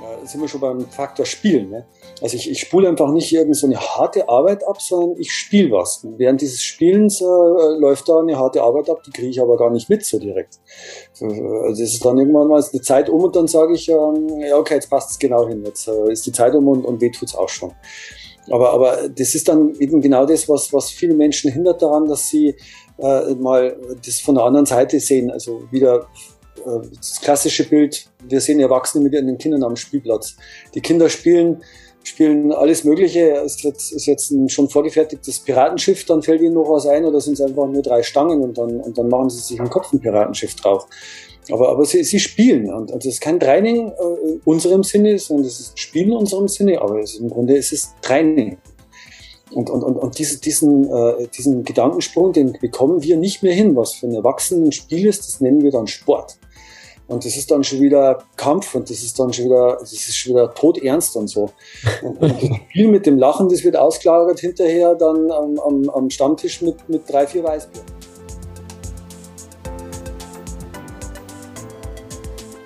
Da sind wir schon beim Faktor Spielen. Ne? Also ich, ich spule einfach nicht irgend so harte Arbeit ab, sondern ich spiele was. Während dieses Spielens äh, läuft da eine harte Arbeit ab, die kriege ich aber gar nicht mit so direkt. Also es ist dann irgendwann mal die Zeit um und dann sage ich, ähm, ja okay, jetzt passt es genau hin, jetzt äh, ist die Zeit um und, und weh tut's auch schon. Aber, aber das ist dann eben genau das, was, was viele Menschen hindert daran, dass sie äh, mal das von der anderen Seite sehen. Also wieder äh, das klassische Bild, wir sehen Erwachsene mit ihren Kindern am Spielplatz. Die Kinder spielen, spielen alles Mögliche. Ist jetzt, ist jetzt ein schon vorgefertigtes Piratenschiff, dann fällt ihnen noch was ein oder sind es einfach nur drei Stangen und dann, und dann machen sie sich im Kopf ein Piratenschiff drauf. Aber, aber sie, sie spielen und, und das ist kein Training äh, in unserem Sinne, sondern das ist Spielen in unserem Sinne, aber ist, im Grunde ist es Training. Und, und, und, und diese, diesen, äh, diesen Gedankensprung, den bekommen wir nicht mehr hin. Was für ein Spiel ist, das nennen wir dann Sport. Und das ist dann schon wieder Kampf und das ist dann schon wieder, das ist schon wieder todernst und so. Und, und Spiel mit dem Lachen, das wird ausgelagert hinterher dann am, am, am Stammtisch mit, mit drei, vier Weißbier.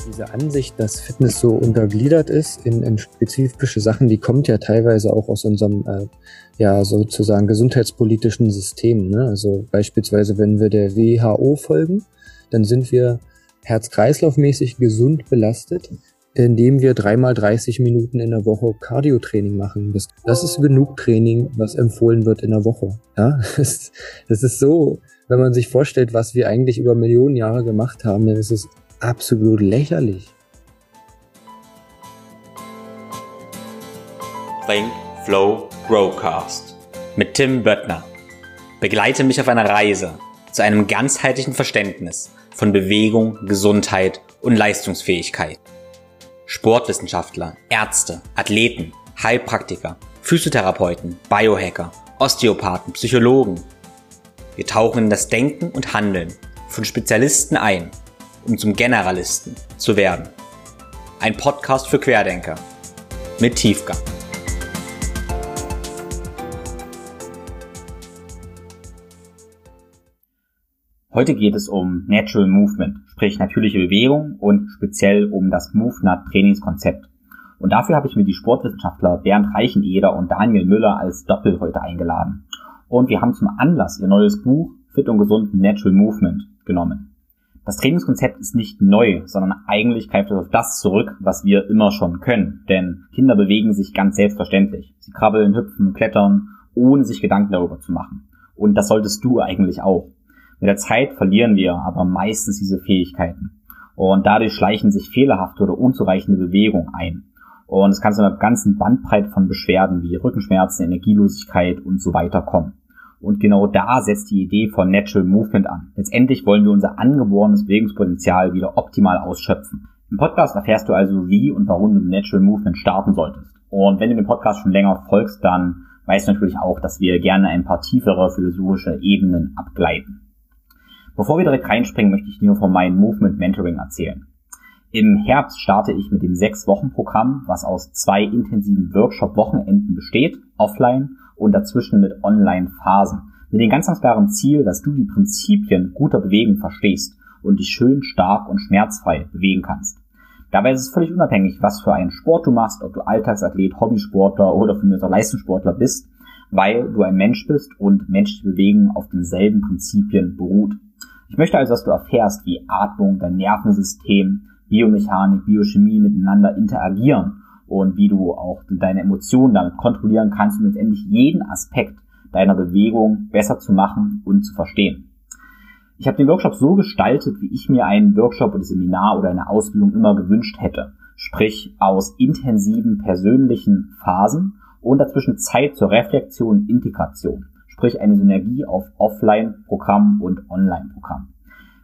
Diese Ansicht, dass Fitness so untergliedert ist in, in spezifische Sachen, die kommt ja teilweise auch aus unserem äh, ja sozusagen gesundheitspolitischen System. Ne? Also beispielsweise, wenn wir der WHO folgen, dann sind wir herz-kreislauf-mäßig gesund belastet, indem wir dreimal 30 Minuten in der Woche Cardio-Training machen. Das, das ist genug Training, was empfohlen wird in der Woche. Ja, das, das ist so, wenn man sich vorstellt, was wir eigentlich über Millionen Jahre gemacht haben, dann ist es absolut lächerlich. Think, Flow, Growcast mit Tim Böttner. Begleite mich auf einer Reise zu einem ganzheitlichen Verständnis von Bewegung, Gesundheit und Leistungsfähigkeit. Sportwissenschaftler, Ärzte, Athleten, Heilpraktiker, Physiotherapeuten, Biohacker, Osteopathen, Psychologen. Wir tauchen in das Denken und Handeln von Spezialisten ein, um zum Generalisten zu werden. Ein Podcast für Querdenker mit Tiefgang. Heute geht es um Natural Movement, sprich natürliche Bewegung und speziell um das MoveNut Trainingskonzept. Und dafür habe ich mir die Sportwissenschaftler Bernd Reicheneder und Daniel Müller als Doppel heute eingeladen. Und wir haben zum Anlass ihr neues Buch Fit und Gesund Natural Movement genommen. Das Trainingskonzept ist nicht neu, sondern eigentlich greift es auf das zurück, was wir immer schon können. Denn Kinder bewegen sich ganz selbstverständlich. Sie krabbeln, hüpfen, klettern, ohne sich Gedanken darüber zu machen. Und das solltest du eigentlich auch. Mit der Zeit verlieren wir aber meistens diese Fähigkeiten. Und dadurch schleichen sich fehlerhafte oder unzureichende Bewegungen ein. Und es kann zu einer ganzen Bandbreite von Beschwerden wie Rückenschmerzen, Energielosigkeit und so weiter kommen. Und genau da setzt die Idee von Natural Movement an. Letztendlich wollen wir unser angeborenes Bewegungspotenzial wieder optimal ausschöpfen. Im Podcast erfährst du also, wie und warum du mit Natural Movement starten solltest. Und wenn du den Podcast schon länger folgst, dann weißt du natürlich auch, dass wir gerne ein paar tiefere philosophische Ebenen abgleiten. Bevor wir direkt reinspringen, möchte ich dir von meinem Movement Mentoring erzählen. Im Herbst starte ich mit dem sechs Wochen Programm, was aus zwei intensiven Workshop-Wochenenden besteht, offline und dazwischen mit Online-Phasen. Mit dem ganz, ganz klaren Ziel, dass du die Prinzipien guter Bewegung verstehst und dich schön stark und schmerzfrei bewegen kannst. Dabei ist es völlig unabhängig, was für einen Sport du machst, ob du Alltagsathlet, Hobbysportler oder für mich auch Leistungssportler bist, weil du ein Mensch bist und menschliche Bewegen auf denselben Prinzipien beruht. Ich möchte also, dass du erfährst, wie Atmung, dein Nervensystem, Biomechanik, Biochemie miteinander interagieren und wie du auch deine Emotionen damit kontrollieren kannst, um letztendlich jeden Aspekt deiner Bewegung besser zu machen und zu verstehen. Ich habe den Workshop so gestaltet, wie ich mir einen Workshop oder Seminar oder eine Ausbildung immer gewünscht hätte. Sprich aus intensiven persönlichen Phasen und dazwischen Zeit zur Reflexion und Integration sprich eine Synergie auf Offline-Programm und Online-Programm.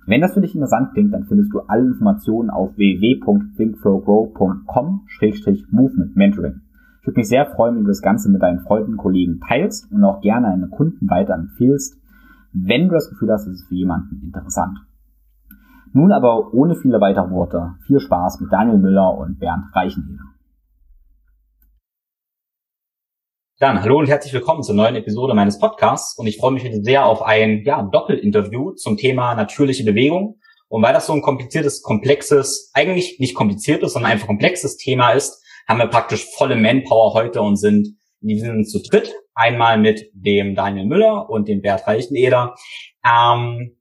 Wenn das für dich interessant klingt, dann findest du alle Informationen auf www.thinkflowgrow.com-movement mentoring. Ich würde mich sehr freuen, wenn du das Ganze mit deinen Freunden und Kollegen teilst und auch gerne deine Kunden weiterempfehlst, wenn du das Gefühl hast, es ist für jemanden interessant. Nun aber ohne viele weitere Worte, viel Spaß mit Daniel Müller und Bernd Reichenheder. Dann hallo und herzlich willkommen zur neuen Episode meines Podcasts und ich freue mich heute sehr auf ein ja, Doppelinterview zum Thema natürliche Bewegung Und weil das so ein kompliziertes, komplexes, eigentlich nicht kompliziertes, sondern einfach komplexes Thema ist, haben wir praktisch volle Manpower heute und sind in diesem zu dritt. Einmal mit dem Daniel Müller und dem Bert Reicheneder. Ähm,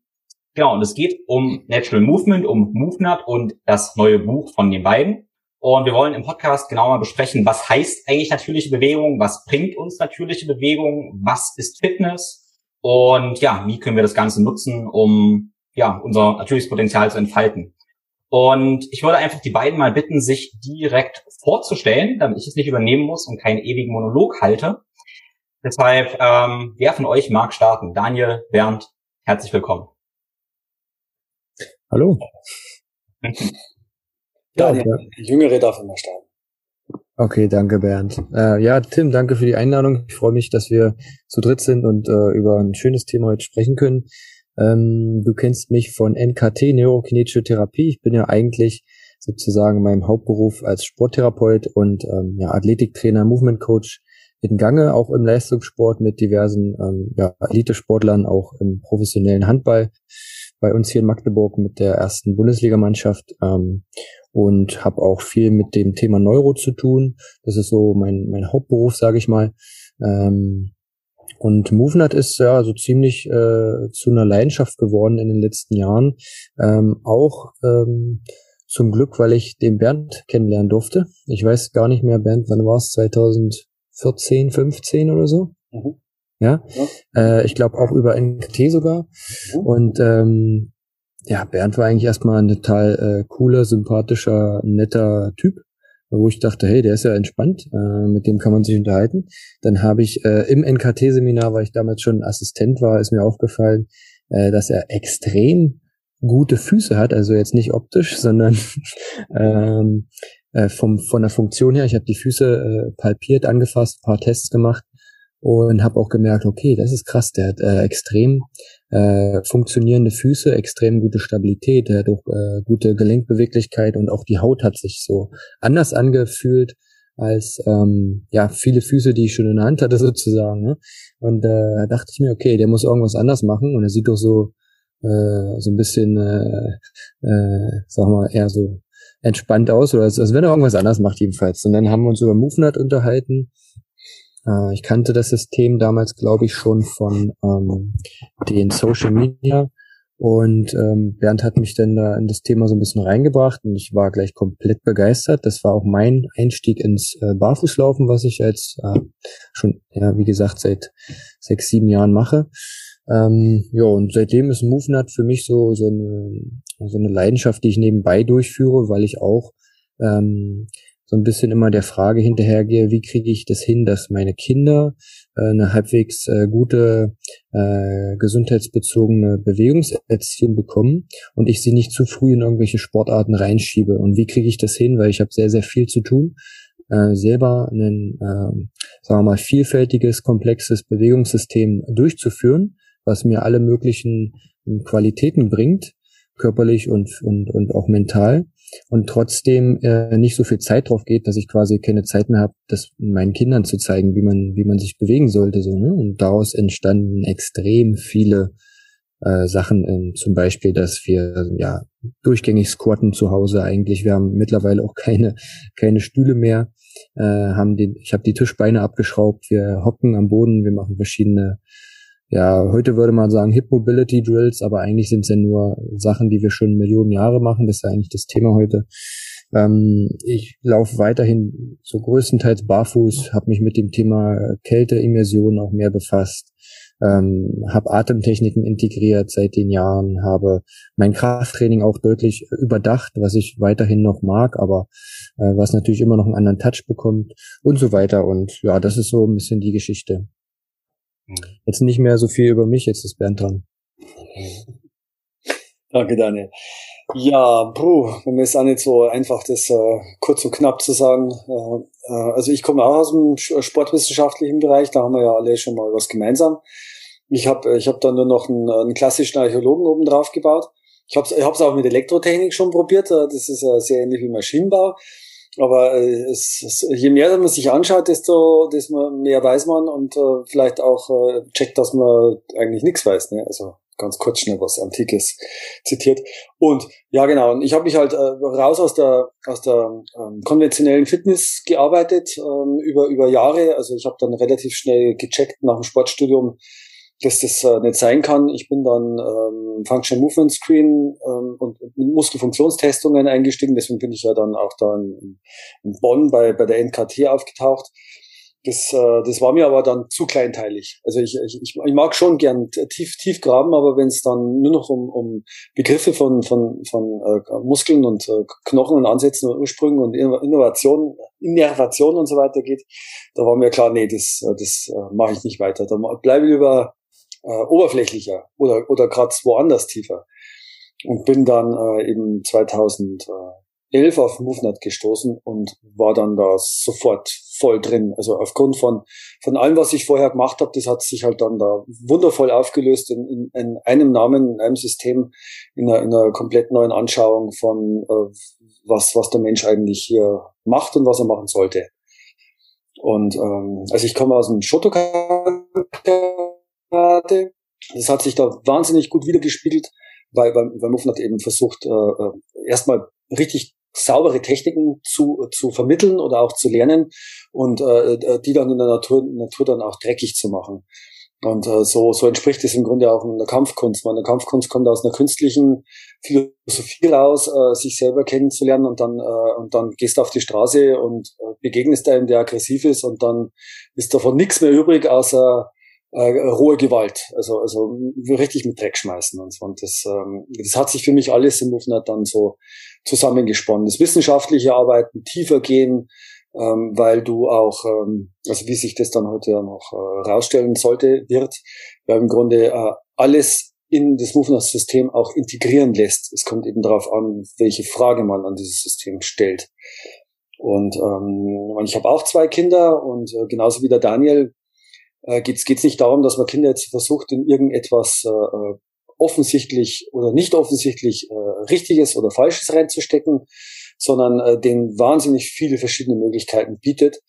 genau, und es geht um Natural Movement, um MoveNut und das neue Buch von den beiden. Und wir wollen im Podcast genauer besprechen, was heißt eigentlich natürliche Bewegung, was bringt uns natürliche Bewegung, was ist Fitness und ja, wie können wir das Ganze nutzen, um ja, unser natürliches Potenzial zu entfalten. Und ich würde einfach die beiden mal bitten, sich direkt vorzustellen, damit ich es nicht übernehmen muss und keinen ewigen Monolog halte. Deshalb, ähm, wer von euch mag starten? Daniel, Bernd, herzlich willkommen. Hallo. ja, der Jüngere darf immer starten. Okay, danke Bernd. Äh, ja, Tim, danke für die Einladung. Ich freue mich, dass wir zu dritt sind und äh, über ein schönes Thema heute sprechen können. Ähm, du kennst mich von NKT, Neurokinetische Therapie. Ich bin ja eigentlich sozusagen meinem Hauptberuf als Sporttherapeut und ähm, ja, Athletiktrainer, Movement Coach in Gange, auch im Leistungssport mit diversen ähm, ja, Elitesportlern, auch im professionellen Handball bei uns hier in Magdeburg mit der ersten Bundesligamannschaft ähm, und habe auch viel mit dem Thema Neuro zu tun. Das ist so mein, mein Hauptberuf, sage ich mal. Ähm, und MoveNut ist ja so ziemlich äh, zu einer Leidenschaft geworden in den letzten Jahren. Ähm, auch ähm, zum Glück, weil ich den Bernd kennenlernen durfte. Ich weiß gar nicht mehr, Bernd, wann war es? 2014, 15 oder so? Mhm. Ja, ja. Äh, ich glaube auch über NKT sogar. Mhm. Und ähm, ja, Bernd war eigentlich erstmal ein total äh, cooler, sympathischer, netter Typ wo ich dachte, hey, der ist ja entspannt, äh, mit dem kann man sich unterhalten. Dann habe ich äh, im NKT-Seminar, weil ich damals schon Assistent war, ist mir aufgefallen, äh, dass er extrem gute Füße hat, also jetzt nicht optisch, sondern ähm, äh, vom, von der Funktion her. Ich habe die Füße äh, palpiert, angefasst, paar Tests gemacht und habe auch gemerkt, okay, das ist krass, der hat äh, extrem äh, funktionierende Füße, extrem gute Stabilität, der hat auch äh, gute Gelenkbeweglichkeit und auch die Haut hat sich so anders angefühlt als ähm, ja viele Füße, die ich schon in der Hand hatte sozusagen. Ne? Und äh, dachte ich mir, okay, der muss irgendwas anders machen und er sieht doch so äh, so ein bisschen, äh, äh, sag mal, eher so entspannt aus oder als, wenn er irgendwas anders macht jedenfalls. Und dann haben wir uns über MoveNut unterhalten äh, ich kannte das System damals, glaube ich, schon von ähm, den Social Media. Und ähm, Bernd hat mich dann da in das Thema so ein bisschen reingebracht und ich war gleich komplett begeistert. Das war auch mein Einstieg ins äh, Barfußlaufen, was ich jetzt äh, schon, ja, wie gesagt, seit sechs, sieben Jahren mache. Ähm, ja, und seitdem ist MoveNut für mich so, so, eine, so eine Leidenschaft, die ich nebenbei durchführe, weil ich auch ähm, so ein bisschen immer der Frage hinterhergehe, wie kriege ich das hin, dass meine Kinder äh, eine halbwegs äh, gute äh, gesundheitsbezogene Bewegungserziehung bekommen und ich sie nicht zu früh in irgendwelche Sportarten reinschiebe. Und wie kriege ich das hin, weil ich habe sehr, sehr viel zu tun, äh, selber ein, äh, sagen wir mal, vielfältiges, komplexes Bewegungssystem durchzuführen, was mir alle möglichen Qualitäten bringt, körperlich und, und, und auch mental und trotzdem äh, nicht so viel Zeit drauf geht, dass ich quasi keine Zeit mehr habe, das meinen Kindern zu zeigen, wie man, wie man sich bewegen sollte. So, ne? Und daraus entstanden extrem viele äh, Sachen, äh, zum Beispiel, dass wir ja durchgängig squatten zu Hause eigentlich. Wir haben mittlerweile auch keine, keine Stühle mehr. Äh, haben den, ich habe die Tischbeine abgeschraubt, wir hocken am Boden, wir machen verschiedene ja, heute würde man sagen Hip Mobility Drills, aber eigentlich sind es ja nur Sachen, die wir schon Millionen Jahre machen. Das ist ja eigentlich das Thema heute. Ähm, ich laufe weiterhin so größtenteils barfuß, habe mich mit dem Thema Kälteimmersion auch mehr befasst, ähm, habe Atemtechniken integriert seit den Jahren, habe mein Krafttraining auch deutlich überdacht, was ich weiterhin noch mag, aber äh, was natürlich immer noch einen anderen Touch bekommt und so weiter. Und ja, das ist so ein bisschen die Geschichte. Mhm. Jetzt nicht mehr so viel über mich, jetzt ist Bernd dran. Danke, Daniel. Ja, puh, mir ist auch nicht so einfach, das äh, kurz und knapp zu sagen. Äh, äh, also ich komme auch aus dem sportwissenschaftlichen Bereich, da haben wir ja alle schon mal was gemeinsam. Ich habe ich hab dann nur noch einen, einen klassischen Archäologen oben drauf gebaut. Ich habe es ich hab's auch mit Elektrotechnik schon probiert, äh, das ist ja sehr ähnlich wie Maschinenbau. Aber äh, es, es, je mehr man sich anschaut, desto, desto mehr weiß man und äh, vielleicht auch äh, checkt, dass man eigentlich nichts weiß. Ne? Also ganz kurz schnell was Antikes zitiert. Und ja, genau. Und ich habe mich halt äh, raus aus der aus der ähm, konventionellen Fitness gearbeitet ähm, über über Jahre. Also ich habe dann relativ schnell gecheckt nach dem Sportstudium, dass das äh, nicht sein kann. Ich bin dann ähm, Function Movement Screen ähm, und, und Muskelfunktionstestungen eingestiegen. Deswegen bin ich ja dann auch da in, in Bonn bei bei der NKT aufgetaucht das, äh, das war mir aber dann zu kleinteilig. Also ich, ich, ich mag schon gern tief, tief graben, aber wenn es dann nur noch um, um Begriffe von, von, von äh, Muskeln und äh, Knochen und Ansätzen und Ursprüngen und Innovation, Innervation und so weiter geht, da war mir klar, nee, das, äh, das äh, mache ich nicht weiter. Da bleibe ich lieber äh, oberflächlicher oder, oder gerade woanders tiefer. Und bin dann äh, eben 2000 11 auf MoveNet gestoßen und war dann da sofort voll drin. Also aufgrund von, von allem, was ich vorher gemacht habe, das hat sich halt dann da wundervoll aufgelöst in, in, in einem Namen, in einem System, in einer, in einer komplett neuen Anschauung von, äh, was, was der Mensch eigentlich hier macht und was er machen sollte. Und ähm, also ich komme aus dem Shotokan Das hat sich da wahnsinnig gut wiedergespiegelt, weil, weil, weil Muffin eben versucht, äh, äh erstmal richtig saubere Techniken zu, zu vermitteln oder auch zu lernen und äh, äh, die dann in der Natur, Natur dann auch dreckig zu machen. Und äh, so, so entspricht es im Grunde auch in der Kampfkunst. Meine Kampfkunst kommt aus einer künstlichen Philosophie raus, äh, sich selber kennenzulernen und dann, äh, und dann gehst du auf die Straße und äh, begegnest einem, der aggressiv ist und dann ist davon nichts mehr übrig, außer äh, rohe Gewalt, also also richtig mit Dreck schmeißen und so. Und das, ähm, das hat sich für mich alles im Movement dann so zusammengesponnen. Das wissenschaftliche Arbeiten, tiefer gehen, ähm, weil du auch, ähm, also wie sich das dann heute ja noch äh, rausstellen sollte, wird, weil im Grunde äh, alles in das Movement-System auch integrieren lässt. Es kommt eben darauf an, welche Frage man an dieses System stellt. Und ähm, ich habe auch zwei Kinder und äh, genauso wie der Daniel äh, geht es nicht darum, dass man Kinder jetzt versucht, in irgendetwas äh, äh, offensichtlich oder nicht offensichtlich äh, Richtiges oder Falsches reinzustecken, sondern äh, denen wahnsinnig viele verschiedene Möglichkeiten bietet,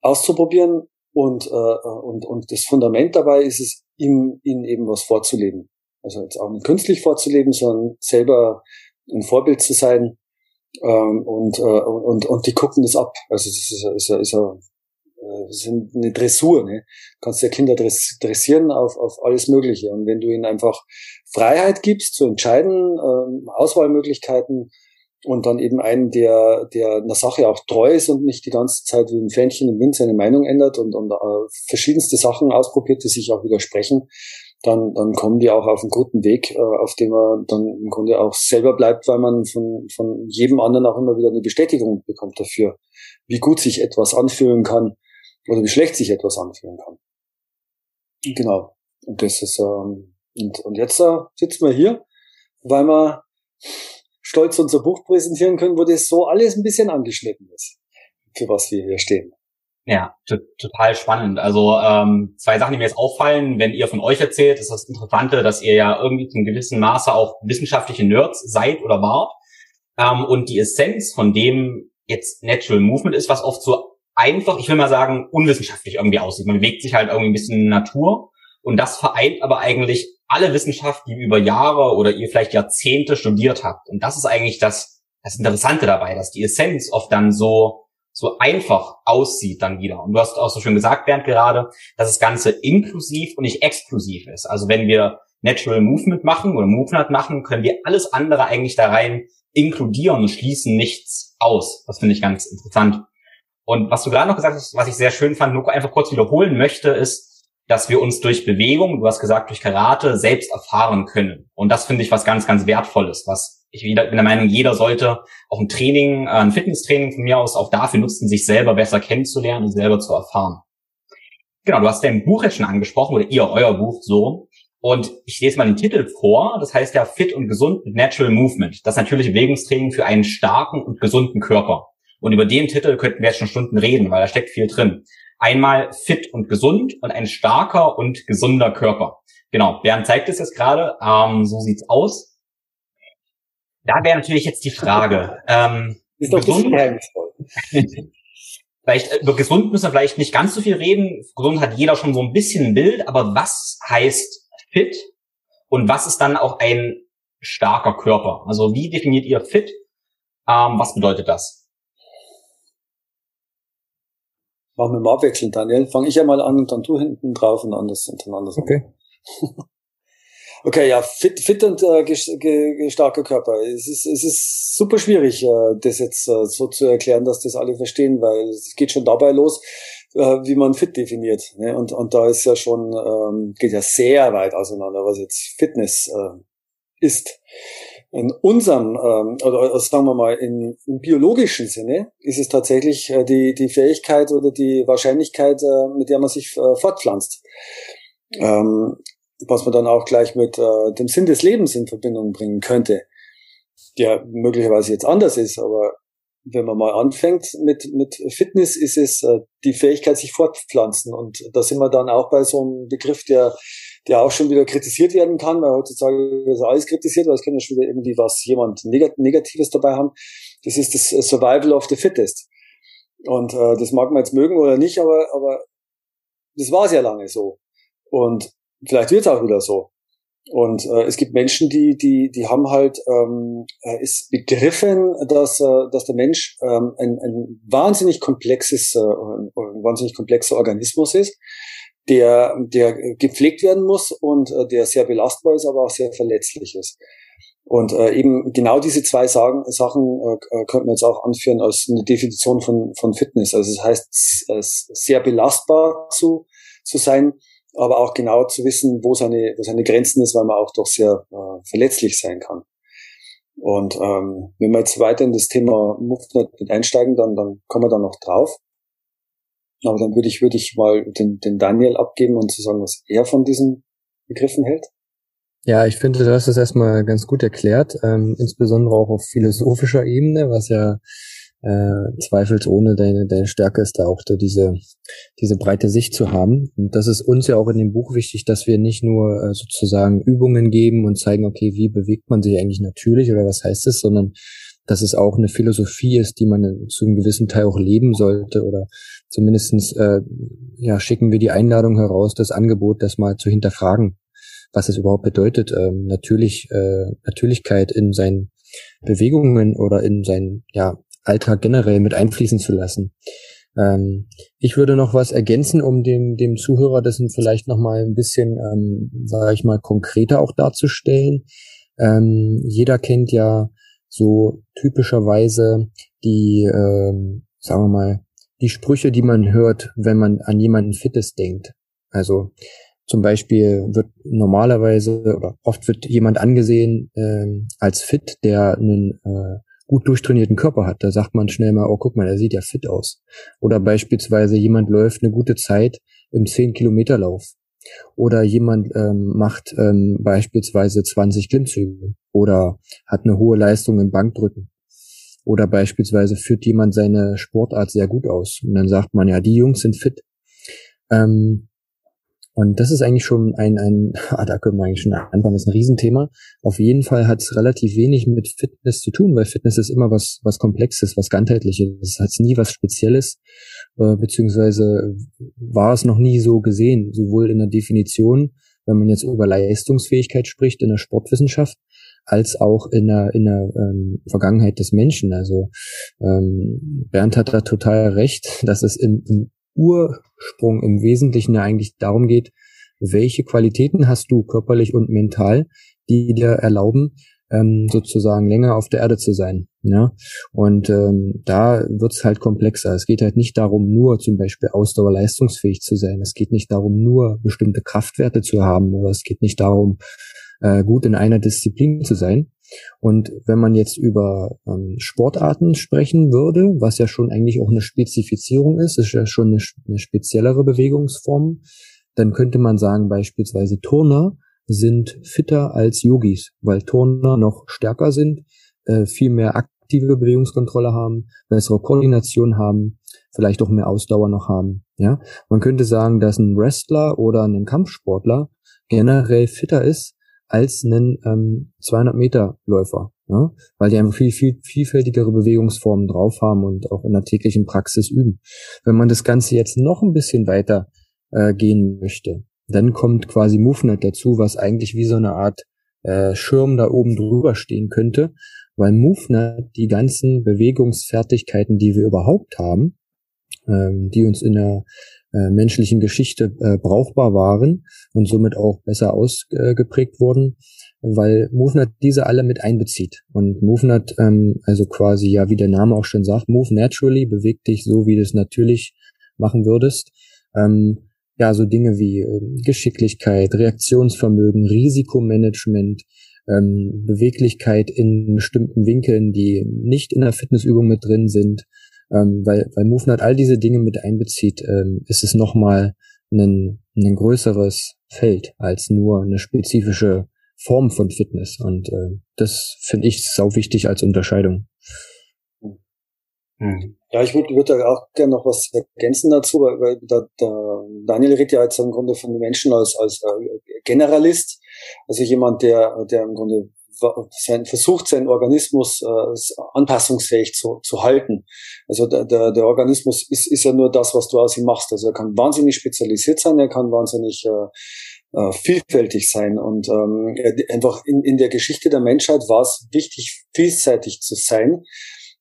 auszuprobieren und, äh, und, und das Fundament dabei ist es, ihm, ihnen eben was vorzuleben. Also jetzt auch nicht künstlich vorzuleben, sondern selber ein Vorbild zu sein ähm, und, äh, und, und die gucken das ab. Also das ist, ist, ist, ist, äh, sind eine Dressur. Ne? Du kannst ja Kinder dressieren auf, auf alles Mögliche. Und wenn du ihnen einfach Freiheit gibst zu entscheiden, ähm, Auswahlmöglichkeiten und dann eben einen, der, der einer Sache auch treu ist und nicht die ganze Zeit wie ein Fähnchen im Wind seine Meinung ändert und, und äh, verschiedenste Sachen ausprobiert, die sich auch widersprechen, dann, dann kommen die auch auf einen guten Weg, äh, auf dem man dann im Grunde auch selber bleibt, weil man von, von jedem anderen auch immer wieder eine Bestätigung bekommt dafür, wie gut sich etwas anfühlen kann oder wie schlecht sich etwas anfühlen kann. Genau. Und das ist, ähm, und, und jetzt äh, sitzen wir hier, weil wir stolz unser Buch präsentieren können, wo das so alles ein bisschen angeschnitten ist, für was wir hier stehen. Ja, total spannend. Also ähm, zwei Sachen, die mir jetzt auffallen, wenn ihr von euch erzählt, ist das Interessante, dass ihr ja irgendwie zum gewissen Maße auch wissenschaftliche Nerds seid oder wart. Ähm, und die Essenz von dem jetzt Natural Movement ist, was oft so einfach, ich will mal sagen, unwissenschaftlich irgendwie aussieht. Man bewegt sich halt irgendwie ein bisschen in Natur und das vereint aber eigentlich alle Wissenschaft, die über Jahre oder ihr vielleicht Jahrzehnte studiert habt. Und das ist eigentlich das, das Interessante dabei, dass die Essenz oft dann so, so einfach aussieht dann wieder. Und du hast auch so schön gesagt, Bernd, gerade, dass das Ganze inklusiv und nicht exklusiv ist. Also wenn wir Natural Movement machen oder Movement machen, können wir alles andere eigentlich da rein inkludieren und schließen nichts aus. Das finde ich ganz interessant. Und was du gerade noch gesagt hast, was ich sehr schön fand, nur einfach kurz wiederholen möchte, ist, dass wir uns durch Bewegung, du hast gesagt, durch Karate selbst erfahren können. Und das finde ich was ganz, ganz Wertvolles, was ich wieder, bin der Meinung, jeder sollte auch ein Training, äh, ein Fitnesstraining von mir aus auch dafür nutzen, sich selber besser kennenzulernen und selber zu erfahren. Genau, du hast dein Buch jetzt schon angesprochen, oder ihr, euer Buch so. Und ich lese mal den Titel vor. Das heißt ja Fit und Gesund mit Natural Movement. Das natürliche Bewegungstraining für einen starken und gesunden Körper. Und über den Titel könnten wir jetzt schon Stunden reden, weil da steckt viel drin. Einmal fit und gesund und ein starker und gesunder Körper. Genau, Bernd zeigt es jetzt gerade. Ähm, so sieht's aus. Da wäre natürlich jetzt die Frage. Ähm, ist doch gesund, vielleicht äh, über gesund müssen wir vielleicht nicht ganz so viel reden. Gesund hat jeder schon so ein bisschen ein Bild, aber was heißt fit Und was ist dann auch ein starker Körper? Also wie definiert ihr fit? Ähm, was bedeutet das? Machen wir mal abwechselnd, Daniel. Fange ich einmal an und dann du hinten drauf und anders hintereinander. Okay. Okay, ja, fit, fit und äh, starker Körper. Es ist, es ist super schwierig, äh, das jetzt äh, so zu erklären, dass das alle verstehen, weil es geht schon dabei los, äh, wie man fit definiert. Ne? Und, und da ist ja schon, ähm, geht ja sehr weit auseinander, was jetzt Fitness äh, ist. In unserem, ähm, oder sagen wir mal, in, im biologischen Sinne ist es tatsächlich äh, die, die Fähigkeit oder die Wahrscheinlichkeit, äh, mit der man sich äh, fortpflanzt. Ähm, was man dann auch gleich mit dem Sinn des Lebens in Verbindung bringen könnte, der möglicherweise jetzt anders ist, aber wenn man mal anfängt mit, mit Fitness, ist es äh, die Fähigkeit, sich fortpflanzen. Und da sind wir dann auch bei so einem Begriff, der, der auch schon wieder kritisiert werden kann, weil heutzutage ist alles kritisiert, weil es kann ja schon wieder irgendwie was jemand Negatives dabei haben. Das ist das Survival of the Fittest. Und äh, das mag man jetzt mögen oder nicht, aber, aber das war sehr lange so. Und vielleicht wird es auch wieder so. Und äh, es gibt Menschen, die, die, die haben halt, ähm, äh, ist begriffen, dass, äh, dass der Mensch ähm, ein, ein wahnsinnig komplexes, äh, ein wahnsinnig komplexer Organismus ist, der, der gepflegt werden muss und äh, der sehr belastbar ist, aber auch sehr verletzlich ist. Und äh, eben genau diese zwei Sagen, Sachen äh, könnte man jetzt auch anführen als eine Definition von, von Fitness. Also es das heißt, äh, sehr belastbar zu, zu sein, aber auch genau zu wissen, wo seine, wo seine Grenzen ist, weil man auch doch sehr äh, verletzlich sein kann. Und ähm, wenn wir jetzt weiter in das Thema Movement mit einsteigen, dann, dann kommen wir da noch drauf. Aber dann würde ich, würde ich mal den, den Daniel abgeben und zu sagen, was er von diesen Begriffen hält. Ja, ich finde, du hast das erstmal ganz gut erklärt, ähm, insbesondere auch auf philosophischer Ebene, was ja äh, zweifelsohne deine, deine Stärke ist da auch da diese, diese breite Sicht zu haben. Und das ist uns ja auch in dem Buch wichtig, dass wir nicht nur äh, sozusagen Übungen geben und zeigen, okay, wie bewegt man sich eigentlich natürlich oder was heißt es, sondern dass es auch eine Philosophie ist, die man zu einem gewissen Teil auch leben sollte oder zumindestens äh, ja, schicken wir die Einladung heraus, das Angebot, das mal zu hinterfragen, was es überhaupt bedeutet, ähm, natürlich, äh, Natürlichkeit in seinen Bewegungen oder in seinen ja, Alltag generell mit einfließen zu lassen. Ähm, ich würde noch was ergänzen, um dem, dem Zuhörer das vielleicht noch mal ein bisschen, ähm, sage ich mal, konkreter auch darzustellen. Ähm, jeder kennt ja so typischerweise die, ähm, sagen wir mal, die Sprüche, die man hört, wenn man an jemanden Fittes denkt. Also zum Beispiel wird normalerweise oder oft wird jemand angesehen ähm, als fit, der einen äh, gut durchtrainierten Körper hat. Da sagt man schnell mal, oh, guck mal, der sieht ja fit aus. Oder beispielsweise jemand läuft eine gute Zeit im 10-Kilometer-Lauf. Oder jemand ähm, macht ähm, beispielsweise 20 Klimmzüge oder hat eine hohe Leistung im Bankdrücken. Oder beispielsweise führt jemand seine Sportart sehr gut aus. Und dann sagt man, ja, die Jungs sind fit. Ähm, und das ist eigentlich schon ein, ein ah, da können wir eigentlich schon anfangen, ist ein Riesenthema. Auf jeden Fall hat es relativ wenig mit Fitness zu tun, weil Fitness ist immer was, was Komplexes, was Ganzheitliches. Es hat nie was Spezielles, äh, beziehungsweise war es noch nie so gesehen, sowohl in der Definition, wenn man jetzt über Leistungsfähigkeit spricht in der Sportwissenschaft, als auch in der, in der ähm, Vergangenheit des Menschen. Also ähm, Bernd hat da total recht, dass es im, im Ursprung im Wesentlichen eigentlich darum geht, welche Qualitäten hast du körperlich und mental, die dir erlauben, ähm, sozusagen länger auf der Erde zu sein. Ja? Und ähm, da wird's halt komplexer. Es geht halt nicht darum, nur zum Beispiel ausdauerleistungsfähig zu sein. Es geht nicht darum, nur bestimmte Kraftwerte zu haben oder es geht nicht darum, äh, gut in einer Disziplin zu sein, und wenn man jetzt über ähm, Sportarten sprechen würde, was ja schon eigentlich auch eine Spezifizierung ist, ist ja schon eine, eine speziellere Bewegungsform, dann könnte man sagen, beispielsweise Turner sind fitter als Yogis, weil Turner noch stärker sind, äh, viel mehr aktive Bewegungskontrolle haben, bessere Koordination haben, vielleicht auch mehr Ausdauer noch haben. Ja, man könnte sagen, dass ein Wrestler oder ein Kampfsportler generell fitter ist als einen ähm, 200 Meter Läufer, ja? weil die einfach viel, viel vielfältigere Bewegungsformen drauf haben und auch in der täglichen Praxis üben. Wenn man das Ganze jetzt noch ein bisschen weiter äh, gehen möchte, Dann kommt quasi MoveNet dazu, was eigentlich wie so eine Art äh, Schirm da oben drüber stehen könnte, weil MoveNet die ganzen Bewegungsfertigkeiten, die wir überhaupt haben, ähm, die uns in der äh, menschlichen Geschichte äh, brauchbar waren und somit auch besser ausgeprägt wurden, weil MoveNet diese alle mit einbezieht. Und MoveNet, ähm, also quasi ja, wie der Name auch schon sagt, Move Naturally, bewegt dich so, wie du es natürlich machen würdest. Ähm, ja, so Dinge wie äh, Geschicklichkeit, Reaktionsvermögen, Risikomanagement, ähm, Beweglichkeit in bestimmten Winkeln, die nicht in der Fitnessübung mit drin sind, ähm, weil, weil MoveNet all diese Dinge mit einbezieht, ähm, ist es nochmal ein, ein größeres Feld als nur eine spezifische Form von Fitness. Und äh, das finde ich sau wichtig als Unterscheidung. Hm. Ja, ich würde würd da auch gerne noch was ergänzen dazu, weil, weil da, da, Daniel redet ja jetzt im Grunde von Menschen als, als äh, Generalist, also jemand, der, der im Grunde sein, versucht, seinen Organismus äh, anpassungsfähig zu, zu halten. Also der, der, der Organismus ist, ist ja nur das, was du aus ihm machst. Also er kann wahnsinnig spezialisiert sein, er kann wahnsinnig äh, äh, vielfältig sein. Und ähm, einfach in, in der Geschichte der Menschheit war es wichtig, vielseitig zu sein.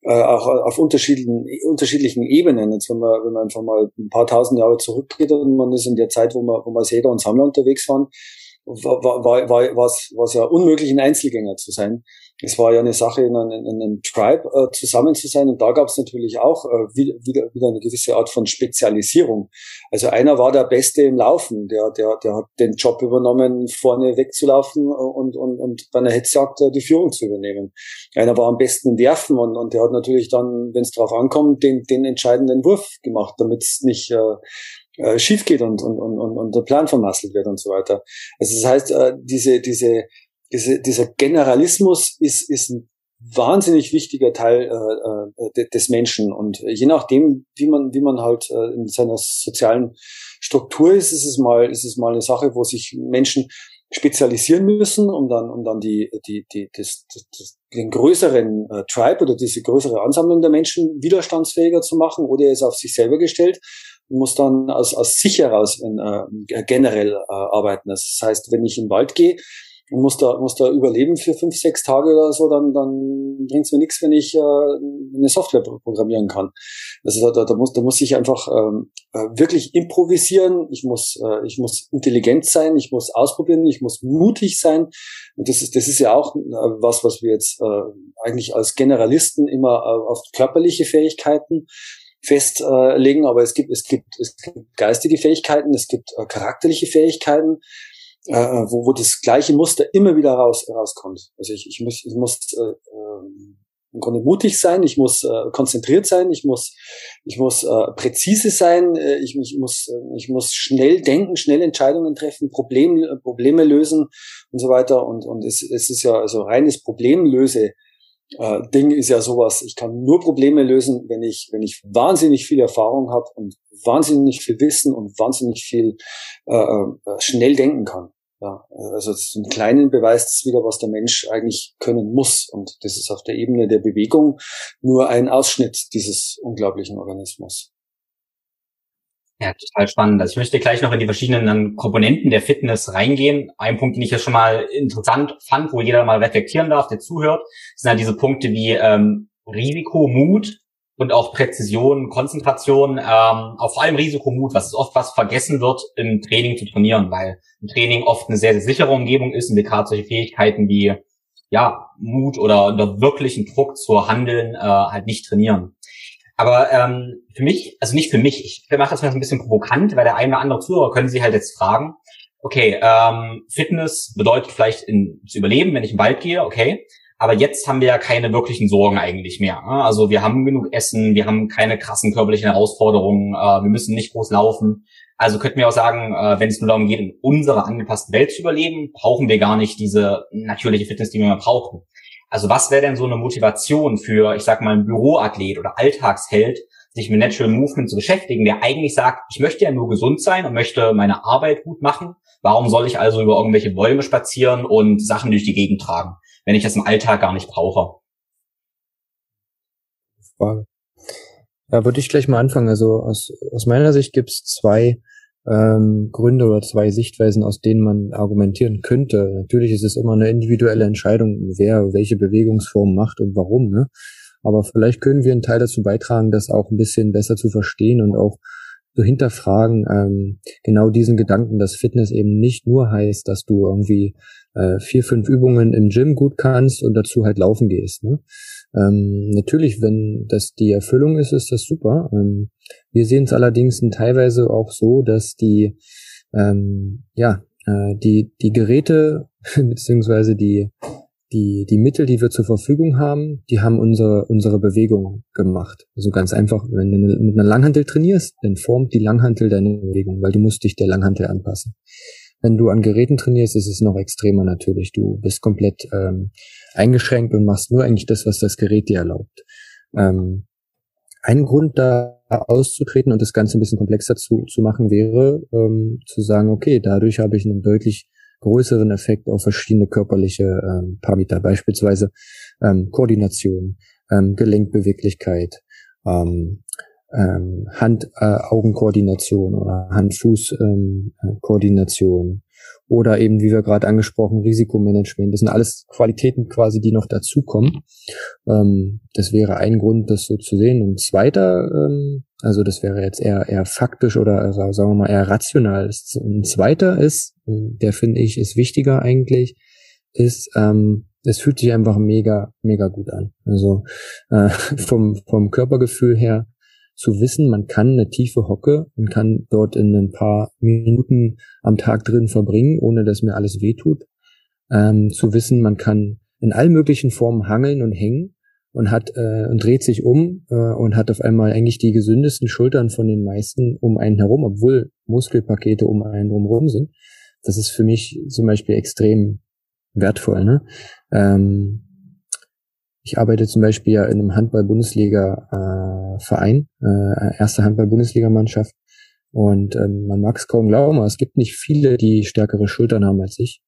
Äh, auch auf unterschiedlichen, unterschiedlichen Ebenen. Jetzt wenn man, wenn man einfach mal ein paar tausend Jahre zurückgeht und man ist in der Zeit, wo man, wo man Jäger und Sammler unterwegs waren, war, war, war, war es ja unmöglich, ein Einzelgänger zu sein. Es war ja eine Sache, in einem, in einem Tribe äh, zusammen zu sein. Und da gab es natürlich auch äh, wieder, wieder, eine gewisse Art von Spezialisierung. Also einer war der Beste im Laufen, der, der, der hat den Job übernommen, vorne wegzulaufen und, und, und bei einer Hetzjagd äh, die Führung zu übernehmen. Einer war am besten im Werfen und, und der hat natürlich dann, wenn es darauf ankommt, den, den entscheidenden Wurf gemacht, damit es nicht äh, äh, schief geht und, und, und, und der Plan vermasselt wird und so weiter. Also das heißt, äh, diese, diese, diese, dieser Generalismus ist, ist ein wahnsinnig wichtiger Teil äh, äh des Menschen und je nachdem, wie man, wie man halt äh, in seiner sozialen Struktur ist, ist es mal, ist es mal eine Sache, wo sich Menschen spezialisieren müssen, um dann, um dann die, die, die, das, das, den größeren äh, Tribe oder diese größere Ansammlung der Menschen widerstandsfähiger zu machen oder er ist auf sich selber gestellt muss dann aus, aus sich heraus in, äh, generell äh, arbeiten. Das heißt, wenn ich in den Wald gehe und muss da, muss da überleben für fünf, sechs Tage oder so, dann, dann bringt es mir nichts, wenn ich äh, eine Software programmieren kann. Also da, da, muss, da muss ich einfach ähm, äh, wirklich improvisieren, ich muss, äh, ich muss intelligent sein, ich muss ausprobieren, ich muss mutig sein. Und das ist, das ist ja auch äh, was, was wir jetzt äh, eigentlich als Generalisten immer äh, auf körperliche Fähigkeiten festlegen, aber es gibt, es gibt, es gibt geistige Fähigkeiten, es gibt äh, charakterliche Fähigkeiten, äh, wo, wo das gleiche Muster immer wieder raus, rauskommt. Also ich, ich muss, ich muss äh, äh, im Grunde mutig sein, ich muss äh, konzentriert sein, ich muss, ich muss äh, präzise sein, äh, ich, ich, muss, äh, ich muss schnell denken, schnell Entscheidungen treffen, Problem, Probleme lösen und so weiter. Und, und es, es ist ja also reines Problemlöse äh, Ding ist ja sowas, ich kann nur Probleme lösen, wenn ich, wenn ich wahnsinnig viel Erfahrung habe und wahnsinnig viel Wissen und wahnsinnig viel äh, äh schnell denken kann. Ja, also zum kleinen Beweis das wieder, was der Mensch eigentlich können muss. Und das ist auf der Ebene der Bewegung nur ein Ausschnitt dieses unglaublichen Organismus. Ja, total spannend. Also ich möchte gleich noch in die verschiedenen Komponenten der Fitness reingehen. Ein Punkt, den ich jetzt schon mal interessant fand, wo jeder mal reflektieren darf, der zuhört, sind halt diese Punkte wie ähm, Risiko, Mut und auch Präzision, Konzentration, ähm, auf vor allem Risiko, Mut, was ist oft was vergessen wird, im Training zu trainieren, weil im Training oft eine sehr, sehr sichere Umgebung ist und wir gerade solche Fähigkeiten wie ja, Mut oder unter wirklichen Druck zu handeln äh, halt nicht trainieren. Aber ähm, für mich, also nicht für mich, ich mache das mal ein bisschen provokant, weil der eine oder andere Zuhörer können Sie halt jetzt fragen, okay, ähm, Fitness bedeutet vielleicht in, zu überleben, wenn ich im Wald gehe, okay. Aber jetzt haben wir ja keine wirklichen Sorgen eigentlich mehr. Ne? Also wir haben genug Essen, wir haben keine krassen körperlichen Herausforderungen, äh, wir müssen nicht groß laufen. Also könnten wir auch sagen, äh, wenn es nur darum geht, in unserer angepassten Welt zu überleben, brauchen wir gar nicht diese natürliche Fitness, die wir brauchen. Also was wäre denn so eine Motivation für, ich sag mal, einen Büroathlet oder Alltagsheld, sich mit Natural Movement zu beschäftigen, der eigentlich sagt, ich möchte ja nur gesund sein und möchte meine Arbeit gut machen. Warum soll ich also über irgendwelche Bäume spazieren und Sachen durch die Gegend tragen, wenn ich das im Alltag gar nicht brauche? Frage. Ja, würde ich gleich mal anfangen. Also aus, aus meiner Sicht gibt es zwei ähm, Gründe oder zwei Sichtweisen, aus denen man argumentieren könnte. Natürlich ist es immer eine individuelle Entscheidung, wer welche Bewegungsform macht und warum. Ne? Aber vielleicht können wir einen Teil dazu beitragen, das auch ein bisschen besser zu verstehen und auch zu hinterfragen, ähm, genau diesen Gedanken, dass Fitness eben nicht nur heißt, dass du irgendwie äh, vier, fünf Übungen im Gym gut kannst und dazu halt laufen gehst. Ne? Ähm, natürlich, wenn das die Erfüllung ist, ist das super. Ähm, wir sehen es allerdings teilweise auch so, dass die ähm, ja äh, die die Geräte beziehungsweise die die, die Mittel, die wir zur Verfügung haben, die haben unsere, unsere Bewegung gemacht. Also ganz einfach, wenn du mit einer Langhantel trainierst, dann formt die Langhantel deine Bewegung, weil du musst dich der Langhantel anpassen. Wenn du an Geräten trainierst, ist es noch extremer natürlich. Du bist komplett ähm, eingeschränkt und machst nur eigentlich das, was das Gerät dir erlaubt. Ähm, ein Grund da auszutreten und das Ganze ein bisschen komplexer zu, zu machen wäre, ähm, zu sagen, okay, dadurch habe ich einen deutlich größeren Effekt auf verschiedene körperliche ähm, Parameter, beispielsweise ähm, Koordination, ähm, Gelenkbeweglichkeit, ähm, ähm, Hand-Augen-Koordination äh, oder Hand-Fuß-Koordination ähm, oder eben, wie wir gerade angesprochen, Risikomanagement. Das sind alles Qualitäten quasi, die noch dazukommen. Ähm, das wäre ein Grund, das so zu sehen. Und zweiter, ähm, also das wäre jetzt eher, eher faktisch oder also sagen wir mal eher rational. Ein zweiter ist, der finde ich ist wichtiger eigentlich, ist, ähm, es fühlt sich einfach mega, mega gut an. Also äh, vom, vom Körpergefühl her zu wissen, man kann eine tiefe Hocke und kann dort in ein paar Minuten am Tag drin verbringen, ohne dass mir alles wehtut. Ähm, zu wissen, man kann in allen möglichen Formen hangeln und hängen und hat äh, und dreht sich um äh, und hat auf einmal eigentlich die gesündesten Schultern von den meisten um einen herum, obwohl Muskelpakete um einen drumherum sind. Das ist für mich zum Beispiel extrem wertvoll. Ne? Ähm, ich arbeite zum Beispiel ja in einem Handball-Bundesliga-Verein, äh, erste Handball-Bundesliga-Mannschaft. Und ähm, man mag es kaum glauben, aber es gibt nicht viele, die stärkere Schultern haben als ich.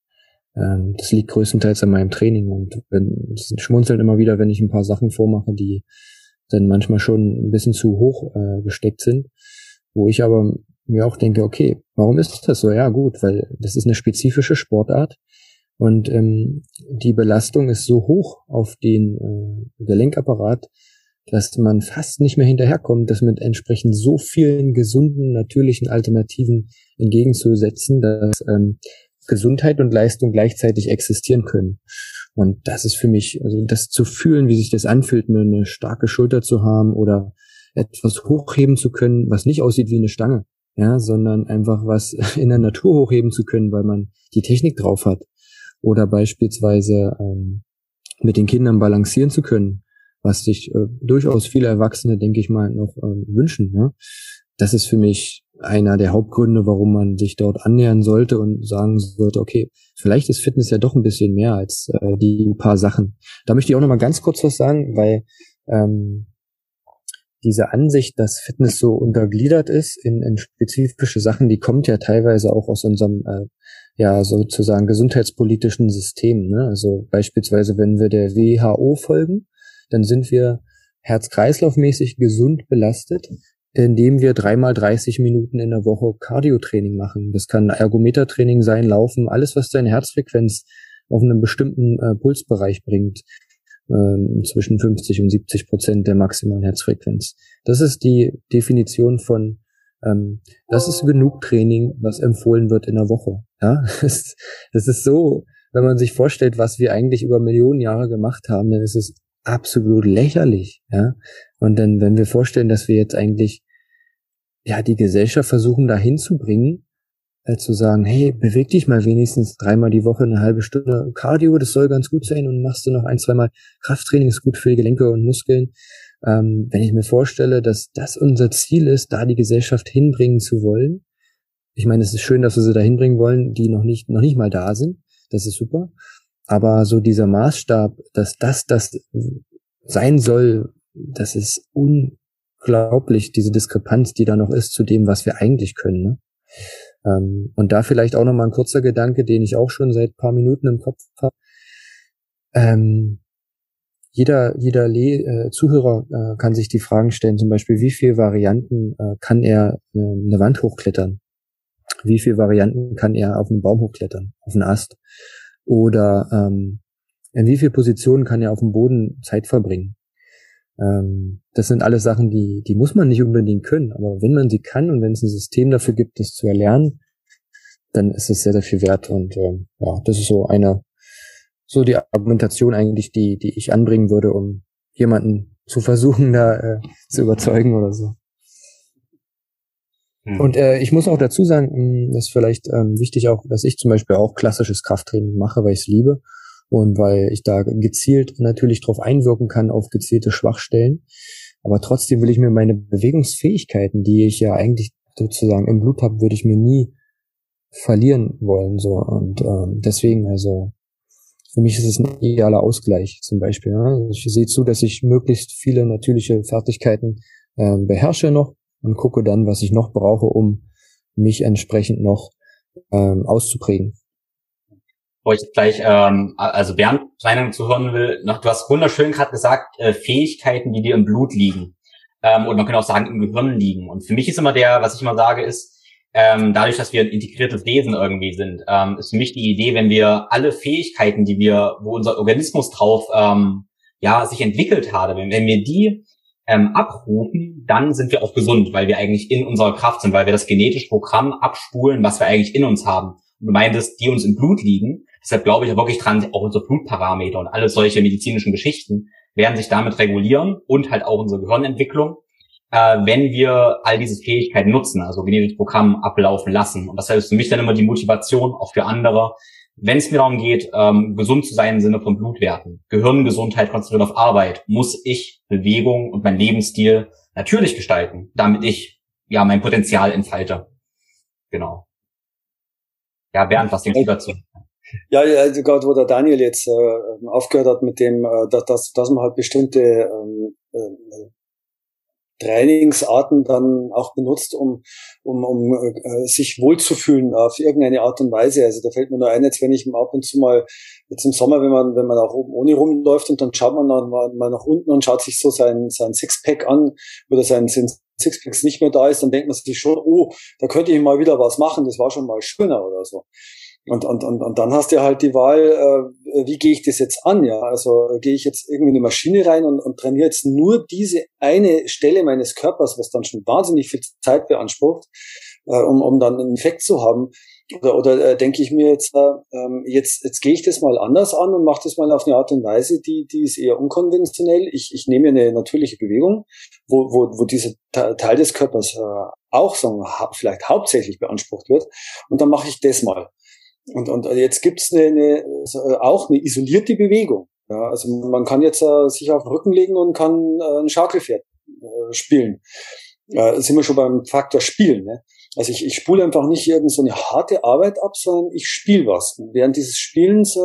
Ähm, das liegt größtenteils an meinem Training und wenn, das schmunzeln immer wieder, wenn ich ein paar Sachen vormache, die dann manchmal schon ein bisschen zu hoch äh, gesteckt sind, wo ich aber mir auch denke, okay, warum ist das so? Ja gut, weil das ist eine spezifische Sportart und ähm, die Belastung ist so hoch auf den äh, Gelenkapparat, dass man fast nicht mehr hinterherkommt, das mit entsprechend so vielen gesunden, natürlichen Alternativen entgegenzusetzen, dass ähm, Gesundheit und Leistung gleichzeitig existieren können. Und das ist für mich, also das zu fühlen, wie sich das anfühlt, eine, starke Schulter zu haben oder etwas hochheben zu können, was nicht aussieht wie eine Stange, ja, sondern einfach was in der Natur hochheben zu können, weil man die Technik drauf hat oder beispielsweise ähm, mit den Kindern balancieren zu können, was sich äh, durchaus viele Erwachsene, denke ich mal, noch ähm, wünschen. Ne? Das ist für mich einer der Hauptgründe, warum man sich dort annähern sollte und sagen sollte, okay, vielleicht ist Fitness ja doch ein bisschen mehr als äh, die paar Sachen. Da möchte ich auch noch mal ganz kurz was sagen, weil ähm, diese Ansicht, dass Fitness so untergliedert ist in, in spezifische Sachen, die kommt ja teilweise auch aus unserem äh, ja sozusagen gesundheitspolitischen System. Ne? Also beispielsweise, wenn wir der WHO folgen, dann sind wir herz-kreislauf-mäßig gesund belastet, indem wir dreimal 30 Minuten in der Woche Cardiotraining machen. Das kann Ergometertraining sein, Laufen, alles, was deine Herzfrequenz auf einen bestimmten äh, Pulsbereich bringt, äh, zwischen 50 und 70 Prozent der maximalen Herzfrequenz. Das ist die Definition von ähm, das ist genug Training, was empfohlen wird in der Woche. Ja, das, das ist so, wenn man sich vorstellt, was wir eigentlich über Millionen Jahre gemacht haben, dann ist es absolut lächerlich. Ja, und dann, wenn wir vorstellen, dass wir jetzt eigentlich ja die Gesellschaft versuchen dahin zu bringen, äh, zu sagen, hey, beweg dich mal wenigstens dreimal die Woche eine halbe Stunde Cardio, das soll ganz gut sein und machst du noch ein, zweimal Krafttraining, ist gut für die Gelenke und Muskeln. Ähm, wenn ich mir vorstelle, dass das unser Ziel ist, da die Gesellschaft hinbringen zu wollen, ich meine, es ist schön, dass wir sie da hinbringen wollen, die noch nicht, noch nicht mal da sind. Das ist super. Aber so dieser Maßstab, dass das das sein soll, das ist unglaublich, diese Diskrepanz, die da noch ist zu dem, was wir eigentlich können. Ne? Ähm, und da vielleicht auch nochmal ein kurzer Gedanke, den ich auch schon seit paar Minuten im Kopf habe. Ähm, jeder, jeder Le äh, Zuhörer äh, kann sich die Fragen stellen, zum Beispiel, wie viele Varianten äh, kann er äh, eine Wand hochklettern? wie viele Varianten kann er auf einen Baum hochklettern, auf einen Ast? Oder ähm, in wie viel Positionen kann er auf dem Boden Zeit verbringen? Ähm, das sind alles Sachen, die, die muss man nicht unbedingt können, aber wenn man sie kann und wenn es ein System dafür gibt, das zu erlernen, dann ist es sehr, sehr viel wert. Und ähm, ja, das ist so eine, so die Argumentation eigentlich, die, die ich anbringen würde, um jemanden zu versuchen, da äh, zu überzeugen oder so. Hm. Und äh, ich muss auch dazu sagen, hm, das ist vielleicht ähm, wichtig auch, dass ich zum Beispiel auch klassisches Krafttraining mache, weil ich es liebe und weil ich da gezielt natürlich drauf einwirken kann auf gezielte Schwachstellen. Aber trotzdem will ich mir meine Bewegungsfähigkeiten, die ich ja eigentlich sozusagen im Blut habe, würde ich mir nie verlieren wollen. So und ähm, deswegen also für mich ist es ein idealer Ausgleich zum Beispiel. Also ich sehe zu, dass ich möglichst viele natürliche Fertigkeiten äh, beherrsche noch und gucke dann, was ich noch brauche, um mich entsprechend noch ähm, auszuprägen. Wo ich gleich, ähm, also Bernd Meinung zu hören will, noch, du hast wunderschön gerade gesagt, äh, Fähigkeiten, die dir im Blut liegen. Ähm, und man könnte auch sagen, im Gehirn liegen. Und für mich ist immer der, was ich immer sage, ist, ähm, dadurch, dass wir ein integriertes Wesen irgendwie sind, ähm, ist für mich die Idee, wenn wir alle Fähigkeiten, die wir, wo unser Organismus drauf ähm, ja sich entwickelt hat, wenn, wenn wir die ähm, abrufen, dann sind wir auch gesund, weil wir eigentlich in unserer Kraft sind, weil wir das genetische Programm abspulen, was wir eigentlich in uns haben. Und du meintest, die uns im Blut liegen. Deshalb glaube ich wirklich dran, auch unsere Blutparameter und alle solche medizinischen Geschichten werden sich damit regulieren und halt auch unsere Gehirnentwicklung äh, wenn wir all diese Fähigkeiten nutzen, also genetisches Programm ablaufen lassen. Und das heißt für mich dann immer die Motivation, auch für andere, wenn es mir darum geht, ähm, gesund zu sein im Sinne von Blutwerten, Gehirngesundheit konzentriert auf Arbeit, muss ich Bewegung und mein Lebensstil natürlich gestalten, damit ich ja mein Potenzial entfalte. Genau. Ja, Bernd, was denkst du dazu? Ja, also gerade wo der Daniel jetzt äh, aufgehört hat mit dem, äh, dass, dass man halt bestimmte ähm, äh, Trainingsarten dann auch benutzt, um, um, um äh, sich wohlzufühlen auf irgendeine Art und Weise. Also da fällt mir nur ein, jetzt wenn ich ab und zu mal, jetzt im Sommer, wenn man, wenn man auch oben ohne rumläuft und dann schaut man dann mal, nach unten und schaut sich so sein, sein Sixpack an oder sein, sein Sixpacks nicht mehr da ist, dann denkt man sich schon, oh, da könnte ich mal wieder was machen, das war schon mal schöner oder so. Und, und, und, und dann hast du halt die Wahl, äh, wie gehe ich das jetzt an? Ja, also gehe ich jetzt irgendwie in eine Maschine rein und, und trainiere jetzt nur diese eine Stelle meines Körpers, was dann schon wahnsinnig viel Zeit beansprucht, äh, um, um dann einen Effekt zu haben. Oder, oder äh, denke ich mir jetzt, äh, ähm, jetzt, jetzt gehe ich das mal anders an und mache das mal auf eine Art und Weise, die, die ist eher unkonventionell. Ich, ich nehme eine natürliche Bewegung, wo, wo, wo dieser Teil des Körpers äh, auch sagen, vielleicht hauptsächlich beansprucht wird. Und dann mache ich das mal. Und, und jetzt gibt's eine, eine, äh, auch eine isolierte Bewegung. Ja, also man kann jetzt äh, sich auf den Rücken legen und kann äh, ein Schaukelpferd äh, spielen. Äh, sind wir schon beim Faktor Spielen. Ne? Also ich, ich spule einfach nicht irgend so eine harte Arbeit ab, sondern ich spiele was. Und während dieses Spielens äh,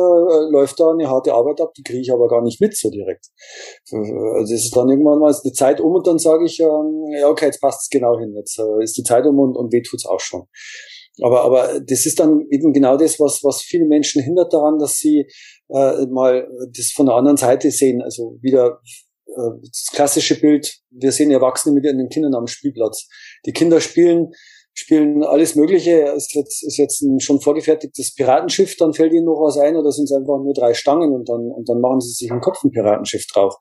läuft da eine harte Arbeit ab, die kriege ich aber gar nicht mit so direkt. Also es ist dann irgendwann mal die Zeit um und dann sage ich, ähm, ja okay, jetzt passt es genau hin, jetzt äh, ist die Zeit um und, und weh tut's auch schon. Aber, aber das ist dann eben genau das, was, was viele Menschen hindert daran, dass sie äh, mal das von der anderen Seite sehen. Also wieder äh, das klassische Bild, wir sehen Erwachsene mit ihren Kindern am Spielplatz. Die Kinder spielen, spielen alles Mögliche. Ist jetzt, ist jetzt ein schon vorgefertigtes Piratenschiff, dann fällt ihnen noch was ein oder sind es einfach nur drei Stangen und dann, und dann machen sie sich im Kopf ein Piratenschiff drauf.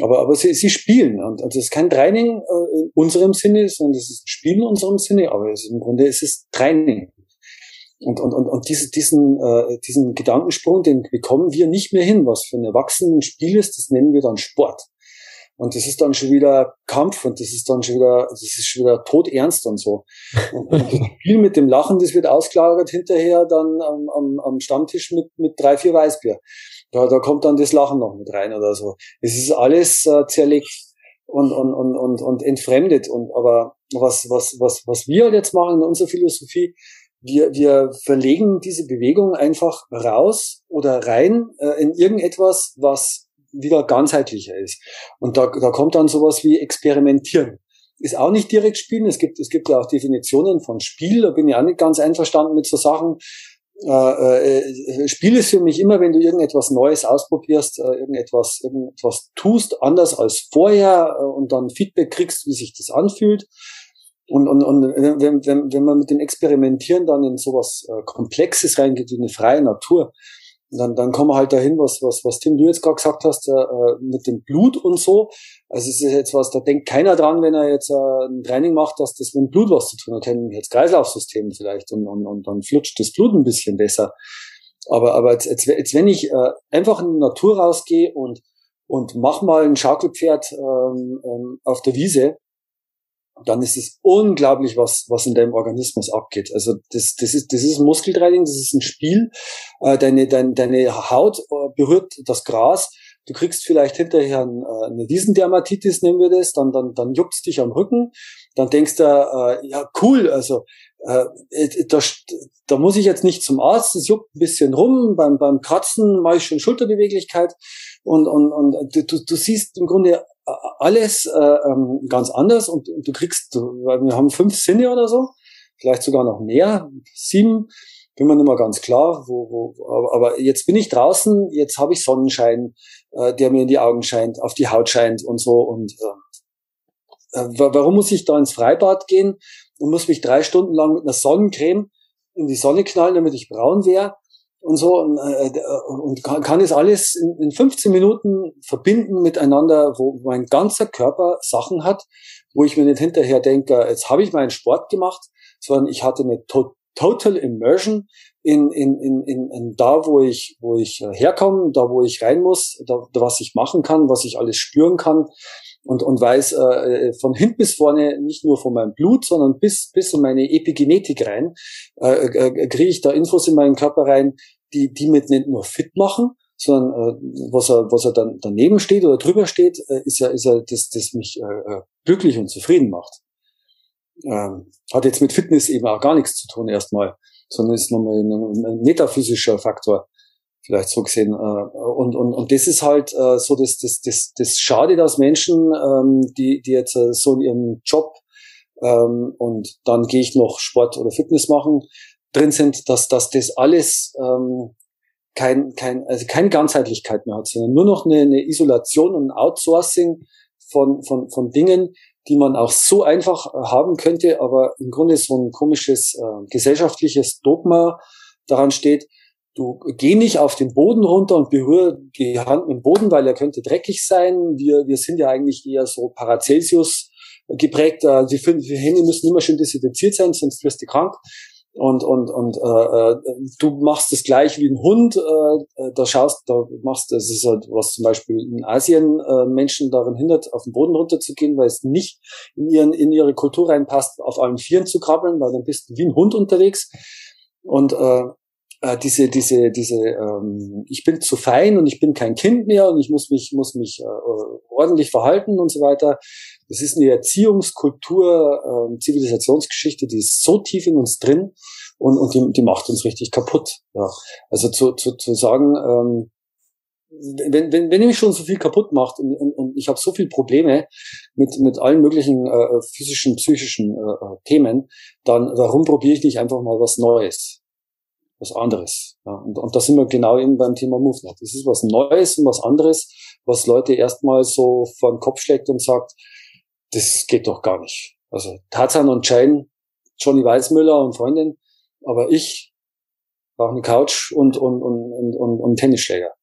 Aber, aber sie, sie spielen. Und, und das ist kein Training äh, in unserem Sinne, sondern das ist ein Spiel in unserem Sinne, aber es ist, im Grunde ist es Training. Und, und, und, und diese, diesen, äh, diesen Gedankensprung, den bekommen wir nicht mehr hin. Was für ein Erwachsenen Spiel ist, das nennen wir dann Sport. Und das ist dann schon wieder Kampf und das ist dann schon wieder, das ist schon wieder todernst und so. Und, und das Spiel mit dem Lachen, das wird ausgelagert hinterher dann am, am, am Stammtisch mit, mit drei, vier Weißbier. Da, da kommt dann das Lachen noch mit rein oder so. Es ist alles äh, zerlegt und, und, und, und, und entfremdet. Und aber was, was, was, was wir halt jetzt machen in unserer Philosophie, wir, wir verlegen diese Bewegung einfach raus oder rein äh, in irgendetwas, was wieder ganzheitlicher ist. Und da, da kommt dann sowas wie Experimentieren. Ist auch nicht direkt Spielen. Es gibt, es gibt ja auch Definitionen von Spiel. Da bin ich auch nicht ganz einverstanden mit so Sachen äh, äh, Spiel ist für mich immer, wenn du irgendetwas Neues ausprobierst, äh, irgendetwas, irgendetwas tust, anders als vorher äh, und dann Feedback kriegst, wie sich das anfühlt. Und, und, und wenn, wenn, wenn man mit dem Experimentieren dann in sowas äh, Komplexes reingeht, wie eine freie Natur, dann, dann kommen wir halt dahin, was, was, was Tim, du jetzt gerade gesagt hast, äh, mit dem Blut und so. Also es ist jetzt was, da denkt keiner dran, wenn er jetzt äh, ein Training macht, dass das mit dem Blut was zu tun hat. Jetzt Kreislaufsystem vielleicht und, und, und dann flutscht das Blut ein bisschen besser. Aber, aber jetzt, jetzt, jetzt wenn ich äh, einfach in die Natur rausgehe und, und mach mal ein Schaukelpferd ähm, ähm, auf der Wiese, dann ist es unglaublich, was, was in deinem Organismus abgeht. Also das, das ist, das ist Muskeltraining, das ist ein Spiel. Äh, deine, deine, deine Haut äh, berührt das Gras. Du kriegst vielleicht hinterher äh, eine Wiesendermatitis, nennen wir das, dann, dann, dann juckt's dich am Rücken. Dann denkst du, ja cool, also äh, da, da muss ich jetzt nicht zum Arzt, es juckt ein bisschen rum, beim, beim Kratzen mache ich schon Schulterbeweglichkeit und, und, und du, du siehst im Grunde alles äh, ähm, ganz anders und, und du kriegst, wir haben fünf Sinne oder so, vielleicht sogar noch mehr, sieben, bin mir nicht mehr ganz klar, wo, wo, aber jetzt bin ich draußen, jetzt habe ich Sonnenschein, äh, der mir in die Augen scheint, auf die Haut scheint und so und äh, äh warum muss ich da ins Freibad gehen und muss mich drei Stunden lang mit einer Sonnencreme in die Sonne knallen, damit ich braun wäre? und so und, äh, und kann, kann es alles in, in 15 Minuten verbinden miteinander, wo mein ganzer Körper Sachen hat, wo ich mir nicht hinterher denke, jetzt habe ich meinen Sport gemacht, sondern ich hatte eine to total Immersion in, in, in, in, in da, wo ich, wo ich herkomme, da, wo ich rein muss, da, was ich machen kann, was ich alles spüren kann und, und weiß äh, von hinten bis vorne nicht nur von meinem Blut, sondern bis, bis in meine Epigenetik rein, äh, äh, kriege ich da Infos in meinen Körper rein, die, die mit nicht nur fit machen, sondern äh, was er, was er dann daneben steht oder drüber steht, äh, ist ja, ist ja das, das mich äh, äh, glücklich und zufrieden macht. Ähm, hat jetzt mit Fitness eben auch gar nichts zu tun erstmal, sondern ist nochmal ein, ein metaphysischer Faktor, vielleicht so gesehen. Äh, und, und, und das ist halt äh, so das, das, das, das Schade, dass Menschen, ähm, die, die jetzt äh, so in ihrem Job ähm, und dann gehe ich noch Sport oder Fitness machen, drin sind, dass, dass das alles ähm, kein, kein, also keine Ganzheitlichkeit mehr hat, sondern nur noch eine, eine Isolation und ein Outsourcing von, von, von Dingen, die man auch so einfach äh, haben könnte, aber im Grunde so ein komisches äh, gesellschaftliches Dogma daran steht, du geh nicht auf den Boden runter und berühre die Hand mit dem Boden, weil er könnte dreckig sein. Wir, wir sind ja eigentlich eher so Paracelsius geprägt. Äh, die, die Hände müssen immer schön desinfiziert sein, sonst wirst du krank und und und äh, äh, du machst das gleich wie ein Hund äh, äh, da schaust da machst das ist halt was zum Beispiel in Asien äh, Menschen darin hindert auf den Boden runterzugehen weil es nicht in ihren in ihre Kultur reinpasst auf allen Vieren zu krabbeln weil dann bist du wie ein Hund unterwegs und äh, äh, diese diese diese ähm, ich bin zu fein und ich bin kein Kind mehr und ich muss mich muss mich äh, ordentlich verhalten und so weiter das ist eine Erziehungskultur, äh, Zivilisationsgeschichte, die ist so tief in uns drin und, und die, die macht uns richtig kaputt. Ja. Also zu, zu, zu sagen, ähm, wenn, wenn, wenn ihr mich schon so viel kaputt macht und, und, und ich habe so viele Probleme mit, mit allen möglichen äh, physischen, psychischen äh, äh Themen, dann warum probiere ich nicht einfach mal was Neues? Was anderes. Ja, und, und da sind wir genau eben beim Thema Movement. Das ist was Neues und was anderes, was Leute erstmal so vor den Kopf schlägt und sagt, das geht doch gar nicht. Also Tarzan und Jane, Johnny Weissmüller und Freundin, aber ich brauche eine Couch und, und, und, und, und, und Tennisschläger.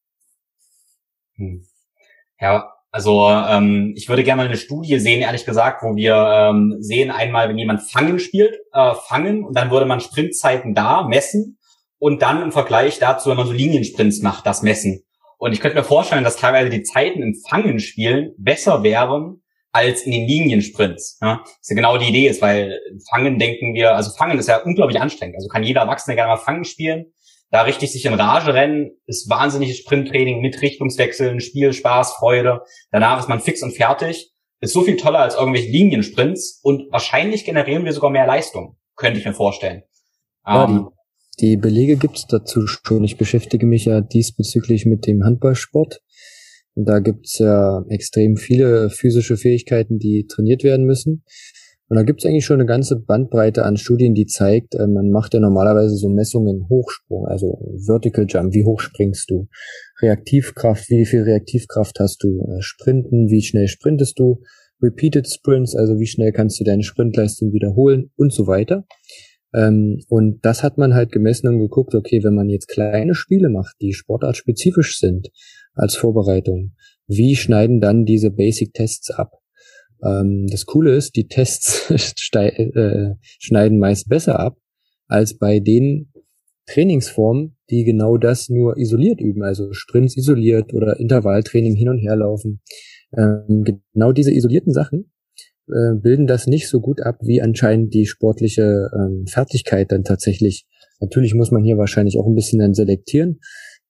Hm. Ja, also ähm, ich würde gerne mal eine Studie sehen, ehrlich gesagt, wo wir ähm, sehen einmal, wenn jemand Fangen spielt, äh, Fangen und dann würde man Sprintzeiten da messen und dann im Vergleich dazu, wenn man so Liniensprints macht, das messen. Und ich könnte mir vorstellen, dass teilweise die Zeiten im Fangen-Spielen besser wären als in den Liniensprints. Ja? Das ist ja genau die Idee ist, weil Fangen denken wir, also Fangen ist ja unglaublich anstrengend. Also kann jeder Erwachsene gerne mal Fangen spielen. Da richtig sich in Rage rennen, ist wahnsinniges Sprinttraining mit Richtungswechseln, Spiel, Spaß, Freude. Danach ist man fix und fertig. Ist so viel toller als irgendwelche Liniensprints und wahrscheinlich generieren wir sogar mehr Leistung, könnte ich mir vorstellen. Ja, um, die, Belege gibt's dazu schon. Ich beschäftige mich ja diesbezüglich mit dem Handballsport und da gibt's ja extrem viele physische Fähigkeiten, die trainiert werden müssen. Und da gibt's eigentlich schon eine ganze Bandbreite an Studien, die zeigt, äh, man macht ja normalerweise so Messungen Hochsprung, also Vertical Jump, wie hoch springst du? Reaktivkraft, wie viel Reaktivkraft hast du? Äh, Sprinten, wie schnell sprintest du? Repeated Sprints, also wie schnell kannst du deine Sprintleistung wiederholen und so weiter. Ähm, und das hat man halt gemessen und geguckt, okay, wenn man jetzt kleine Spiele macht, die sportartspezifisch sind als Vorbereitung, wie schneiden dann diese Basic-Tests ab? Ähm, das Coole ist, die Tests äh, schneiden meist besser ab als bei den Trainingsformen, die genau das nur isoliert üben, also Sprints isoliert oder Intervalltraining hin und her laufen. Ähm, genau diese isolierten Sachen äh, bilden das nicht so gut ab, wie anscheinend die sportliche ähm, Fertigkeit dann tatsächlich. Natürlich muss man hier wahrscheinlich auch ein bisschen dann selektieren,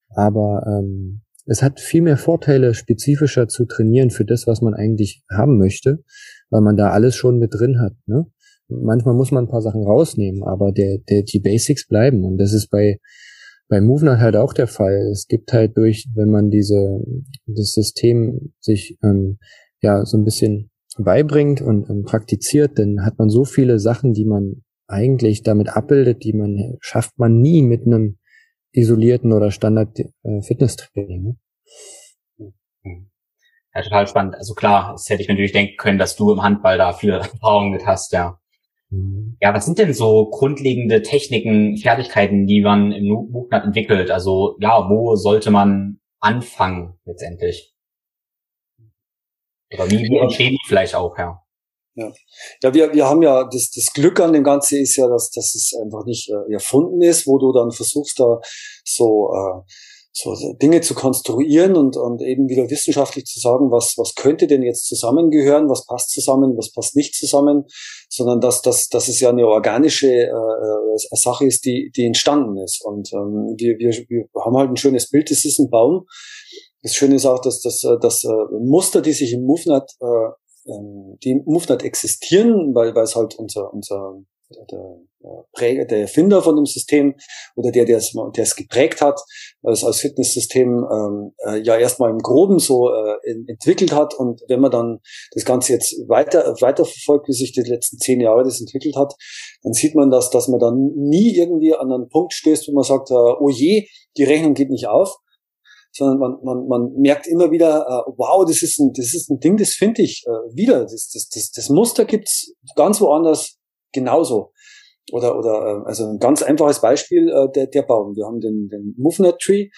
aber ähm, es hat viel mehr Vorteile, spezifischer zu trainieren für das, was man eigentlich haben möchte, weil man da alles schon mit drin hat. Ne? Manchmal muss man ein paar Sachen rausnehmen, aber der, der, die Basics bleiben. Und das ist bei, bei Movement halt auch der Fall. Es gibt halt durch, wenn man diese, das System sich ähm, ja so ein bisschen beibringt und ähm, praktiziert, dann hat man so viele Sachen, die man eigentlich damit abbildet, die man schafft man nie mit einem isolierten oder Standard äh, Fitnesstraining. Ne? Ja, total spannend. Also klar, das hätte ich mir natürlich denken können, dass du im Handball da viele Erfahrungen mit hast, ja. Mhm. Ja, was sind denn so grundlegende Techniken, Fertigkeiten, die man im MOOC entwickelt? Also ja, wo sollte man anfangen letztendlich? Oder wie, wie entstehen die vielleicht auch, ja? Ja, ja wir, wir haben ja, das, das Glück an dem Ganzen ist ja, dass, dass es einfach nicht äh, erfunden ist, wo du dann versuchst, da so, äh, so Dinge zu konstruieren und, und eben wieder wissenschaftlich zu sagen, was, was könnte denn jetzt zusammengehören, was passt zusammen, was passt nicht zusammen, sondern dass, dass, dass es ja eine organische äh, äh Sache ist, die, die entstanden ist. Und ähm, wir, wir, wir haben halt ein schönes Bild, das ist ein Baum. Das Schöne ist auch, dass das, äh, das äh, Muster, die sich im MoveNet äh, ähm, die im MoveNet existieren, weil, weil es halt unser, unser der, Präger, der Erfinder von dem System oder der, der es, der es geprägt hat, es als Fitnesssystem ähm, äh, ja erstmal im Groben so äh, entwickelt hat. Und wenn man dann das Ganze jetzt weiter, weiter verfolgt, wie sich die letzten zehn Jahre das entwickelt hat, dann sieht man, dass, dass man dann nie irgendwie an einen Punkt stößt, wo man sagt, äh, oh je, die Rechnung geht nicht auf, sondern man, man, man merkt immer wieder, äh, wow, das ist ein, das ist ein Ding, das finde ich äh, wieder. Das, das, das, das Muster gibt's ganz woanders genauso. Oder, oder äh, also ein ganz einfaches Beispiel, äh, der, der Baum. Wir haben den, den Movement Tree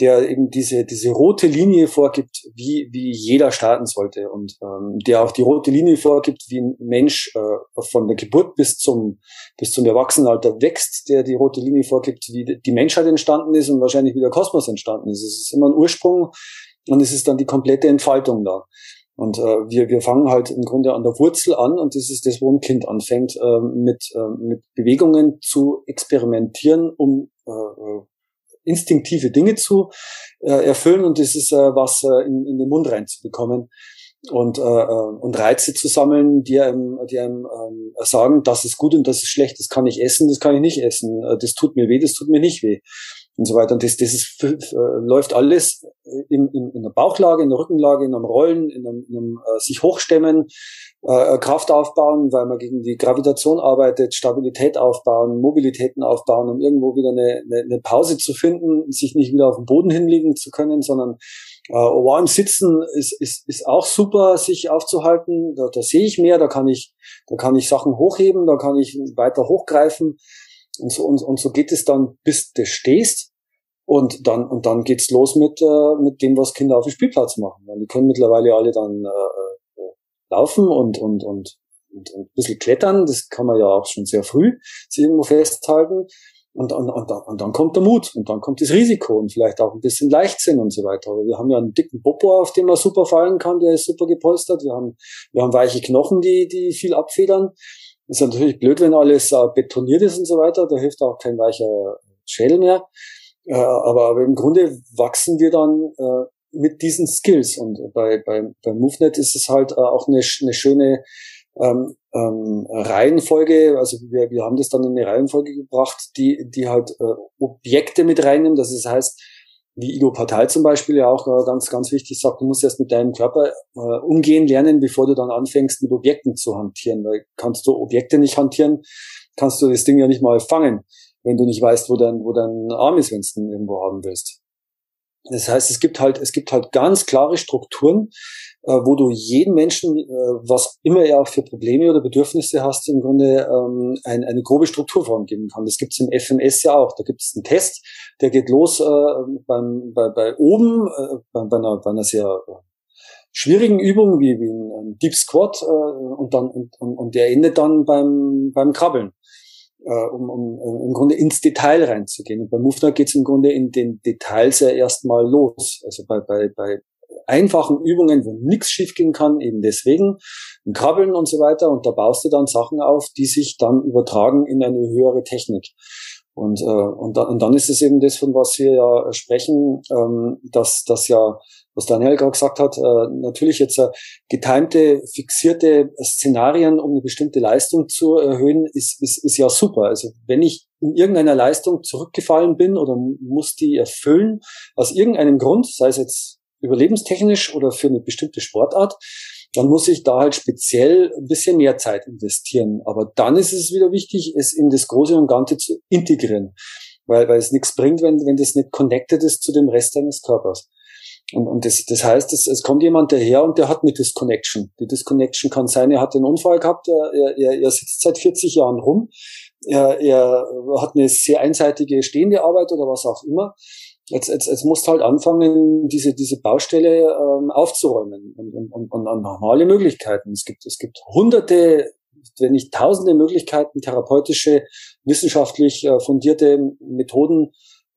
der eben diese, diese rote Linie vorgibt, wie, wie jeder starten sollte und ähm, der auch die rote Linie vorgibt, wie ein Mensch äh, von der Geburt bis zum, bis zum Erwachsenenalter wächst, der die rote Linie vorgibt, wie die Menschheit entstanden ist und wahrscheinlich wie der Kosmos entstanden ist. Es ist immer ein Ursprung und es ist dann die komplette Entfaltung da. Und äh, wir, wir fangen halt im Grunde an der Wurzel an und das ist das, wo ein Kind anfängt, äh, mit, äh, mit Bewegungen zu experimentieren, um äh, äh instinktive Dinge zu äh, erfüllen und das ist äh, was äh, in, in den Mund reinzubekommen und, äh, äh, und Reize zu sammeln, die einem, die einem äh, sagen, das ist gut und das ist schlecht, das kann ich essen, das kann ich nicht essen, äh, das tut mir weh, das tut mir nicht weh und so weiter. Und das, das ist, äh, läuft alles in, in, in der Bauchlage, in der Rückenlage, in einem Rollen, in einem, in einem äh, sich hochstemmen, äh, Kraft aufbauen, weil man gegen die Gravitation arbeitet, Stabilität aufbauen, Mobilitäten aufbauen, um irgendwo wieder eine, eine, eine Pause zu finden, sich nicht wieder auf dem Boden hinlegen zu können, sondern äh, warm sitzen ist, ist, ist auch super, sich aufzuhalten. Da, da sehe ich mehr, da kann ich, da kann ich Sachen hochheben, da kann ich weiter hochgreifen. Und so, und, und so geht es dann, bis du stehst. Und dann, und dann geht's los mit, äh, mit dem, was Kinder auf dem Spielplatz machen. Die können mittlerweile alle dann äh, äh, laufen und, und, und, und, und ein bisschen klettern. Das kann man ja auch schon sehr früh sich irgendwo festhalten. Und, und, und, und dann kommt der Mut und dann kommt das Risiko und vielleicht auch ein bisschen Leichtsinn und so weiter. Aber wir haben ja einen dicken Popo, auf dem man super fallen kann, der ist super gepolstert. Wir haben, wir haben weiche Knochen, die, die viel abfedern. Ist natürlich blöd, wenn alles äh, betoniert ist und so weiter. Da hilft auch kein weicher Schädel mehr. Äh, aber, aber im Grunde wachsen wir dann äh, mit diesen Skills. Und bei, bei, bei MoveNet ist es halt äh, auch eine, eine schöne ähm, ähm, Reihenfolge, also wir, wir haben das dann in eine Reihenfolge gebracht, die, die halt äh, Objekte mit reinnimmt. Das heißt, wie Ido Partei zum Beispiel ja auch äh, ganz, ganz wichtig sagt, du musst erst mit deinem Körper äh, umgehen lernen, bevor du dann anfängst, mit Objekten zu hantieren. Weil kannst du Objekte nicht hantieren, kannst du das Ding ja nicht mal fangen, wenn du nicht weißt, wo dein, wo dein Arm ist, wenn du ihn irgendwo haben willst. Das heißt, es gibt halt, es gibt halt ganz klare Strukturen, äh, wo du jeden Menschen, äh, was immer er auch für Probleme oder Bedürfnisse hast, im Grunde ähm, ein, eine grobe Strukturform geben kann. Das gibt es im FMS ja auch. Da gibt es einen Test, der geht los äh, beim, bei, bei oben, äh, bei, bei, einer, bei einer sehr äh, schwierigen Übung wie, wie ein Deep Squat äh, und dann und, und der endet dann beim, beim Krabbeln äh, um, um im Grunde ins Detail reinzugehen. Und bei Movner geht es im Grunde in den Details ja erstmal los. Also bei, bei, bei einfachen Übungen, wo nichts schiefgehen kann, eben deswegen, ein Krabbeln und so weiter. Und da baust du dann Sachen auf, die sich dann übertragen in eine höhere Technik. Und, äh, und, dann, und dann ist es eben das, von was wir ja sprechen, ähm, dass das ja was Daniel gerade gesagt hat, äh, natürlich jetzt äh, getimte, fixierte Szenarien, um eine bestimmte Leistung zu erhöhen, ist, ist, ist ja super. Also wenn ich in irgendeiner Leistung zurückgefallen bin oder muss die erfüllen, aus irgendeinem Grund, sei es jetzt überlebenstechnisch oder für eine bestimmte Sportart, dann muss ich da halt speziell ein bisschen mehr Zeit investieren. Aber dann ist es wieder wichtig, es in das Große und Ganze zu integrieren. Weil, weil es nichts bringt, wenn, wenn das nicht connected ist zu dem Rest deines Körpers. Und, und das, das heißt, es, es kommt jemand daher und der hat eine Disconnection. Die Disconnection kann sein, er hat einen Unfall gehabt, er, er, er sitzt seit 40 Jahren rum, er, er hat eine sehr einseitige stehende Arbeit oder was auch immer. Jetzt, jetzt, jetzt musst du halt anfangen, diese, diese Baustelle ähm, aufzuräumen und, und, und, und normale Möglichkeiten. Es gibt, es gibt hunderte, wenn nicht tausende Möglichkeiten, therapeutische, wissenschaftlich äh, fundierte Methoden,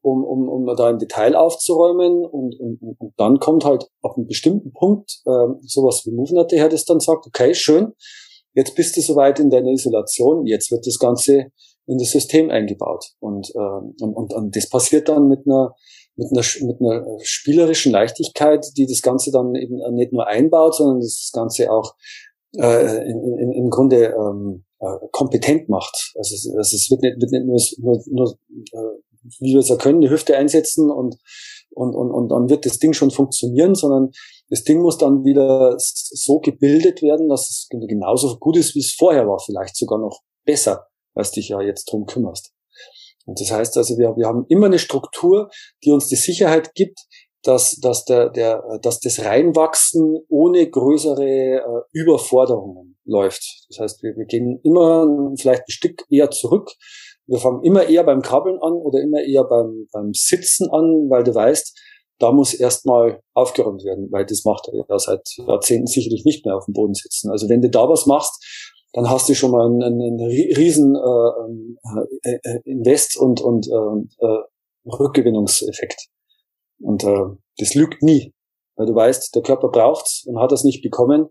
um, um, um da im Detail aufzuräumen. Und, und, und dann kommt halt auf einen bestimmten Punkt äh, sowas wie Movement her, das dann sagt, okay, schön, jetzt bist du soweit in deiner Isolation, jetzt wird das Ganze in das System eingebaut. Und, äh, und, und, und das passiert dann mit einer, mit einer, mit einer spielerischen Leichtigkeit, die das Ganze dann eben nicht nur einbaut, sondern das Ganze auch äh, in, in, im Grunde ähm, äh, kompetent macht. Also, also es wird nicht, wird nicht nur, nur, nur äh, wie wir es ja können, die Hüfte einsetzen und, und, und, und dann wird das Ding schon funktionieren, sondern das Ding muss dann wieder so gebildet werden, dass es genauso gut ist, wie es vorher war, vielleicht sogar noch besser, als dich ja jetzt drum kümmerst. Und das heißt also, wir, wir haben immer eine Struktur, die uns die Sicherheit gibt, dass, dass, der, der, dass das Reinwachsen ohne größere äh, Überforderungen läuft. Das heißt, wir, wir gehen immer vielleicht ein Stück eher zurück, wir fangen immer eher beim Krabbeln an oder immer eher beim, beim Sitzen an, weil du weißt, da muss erstmal aufgeräumt werden, weil das macht er ja seit Jahrzehnten sicherlich nicht mehr auf dem Boden sitzen. Also wenn du da was machst, dann hast du schon mal einen, einen riesen äh, äh, äh, Invest und, und äh, äh, Rückgewinnungseffekt. Und äh, das lügt nie, weil du weißt, der Körper braucht's und hat das nicht bekommen,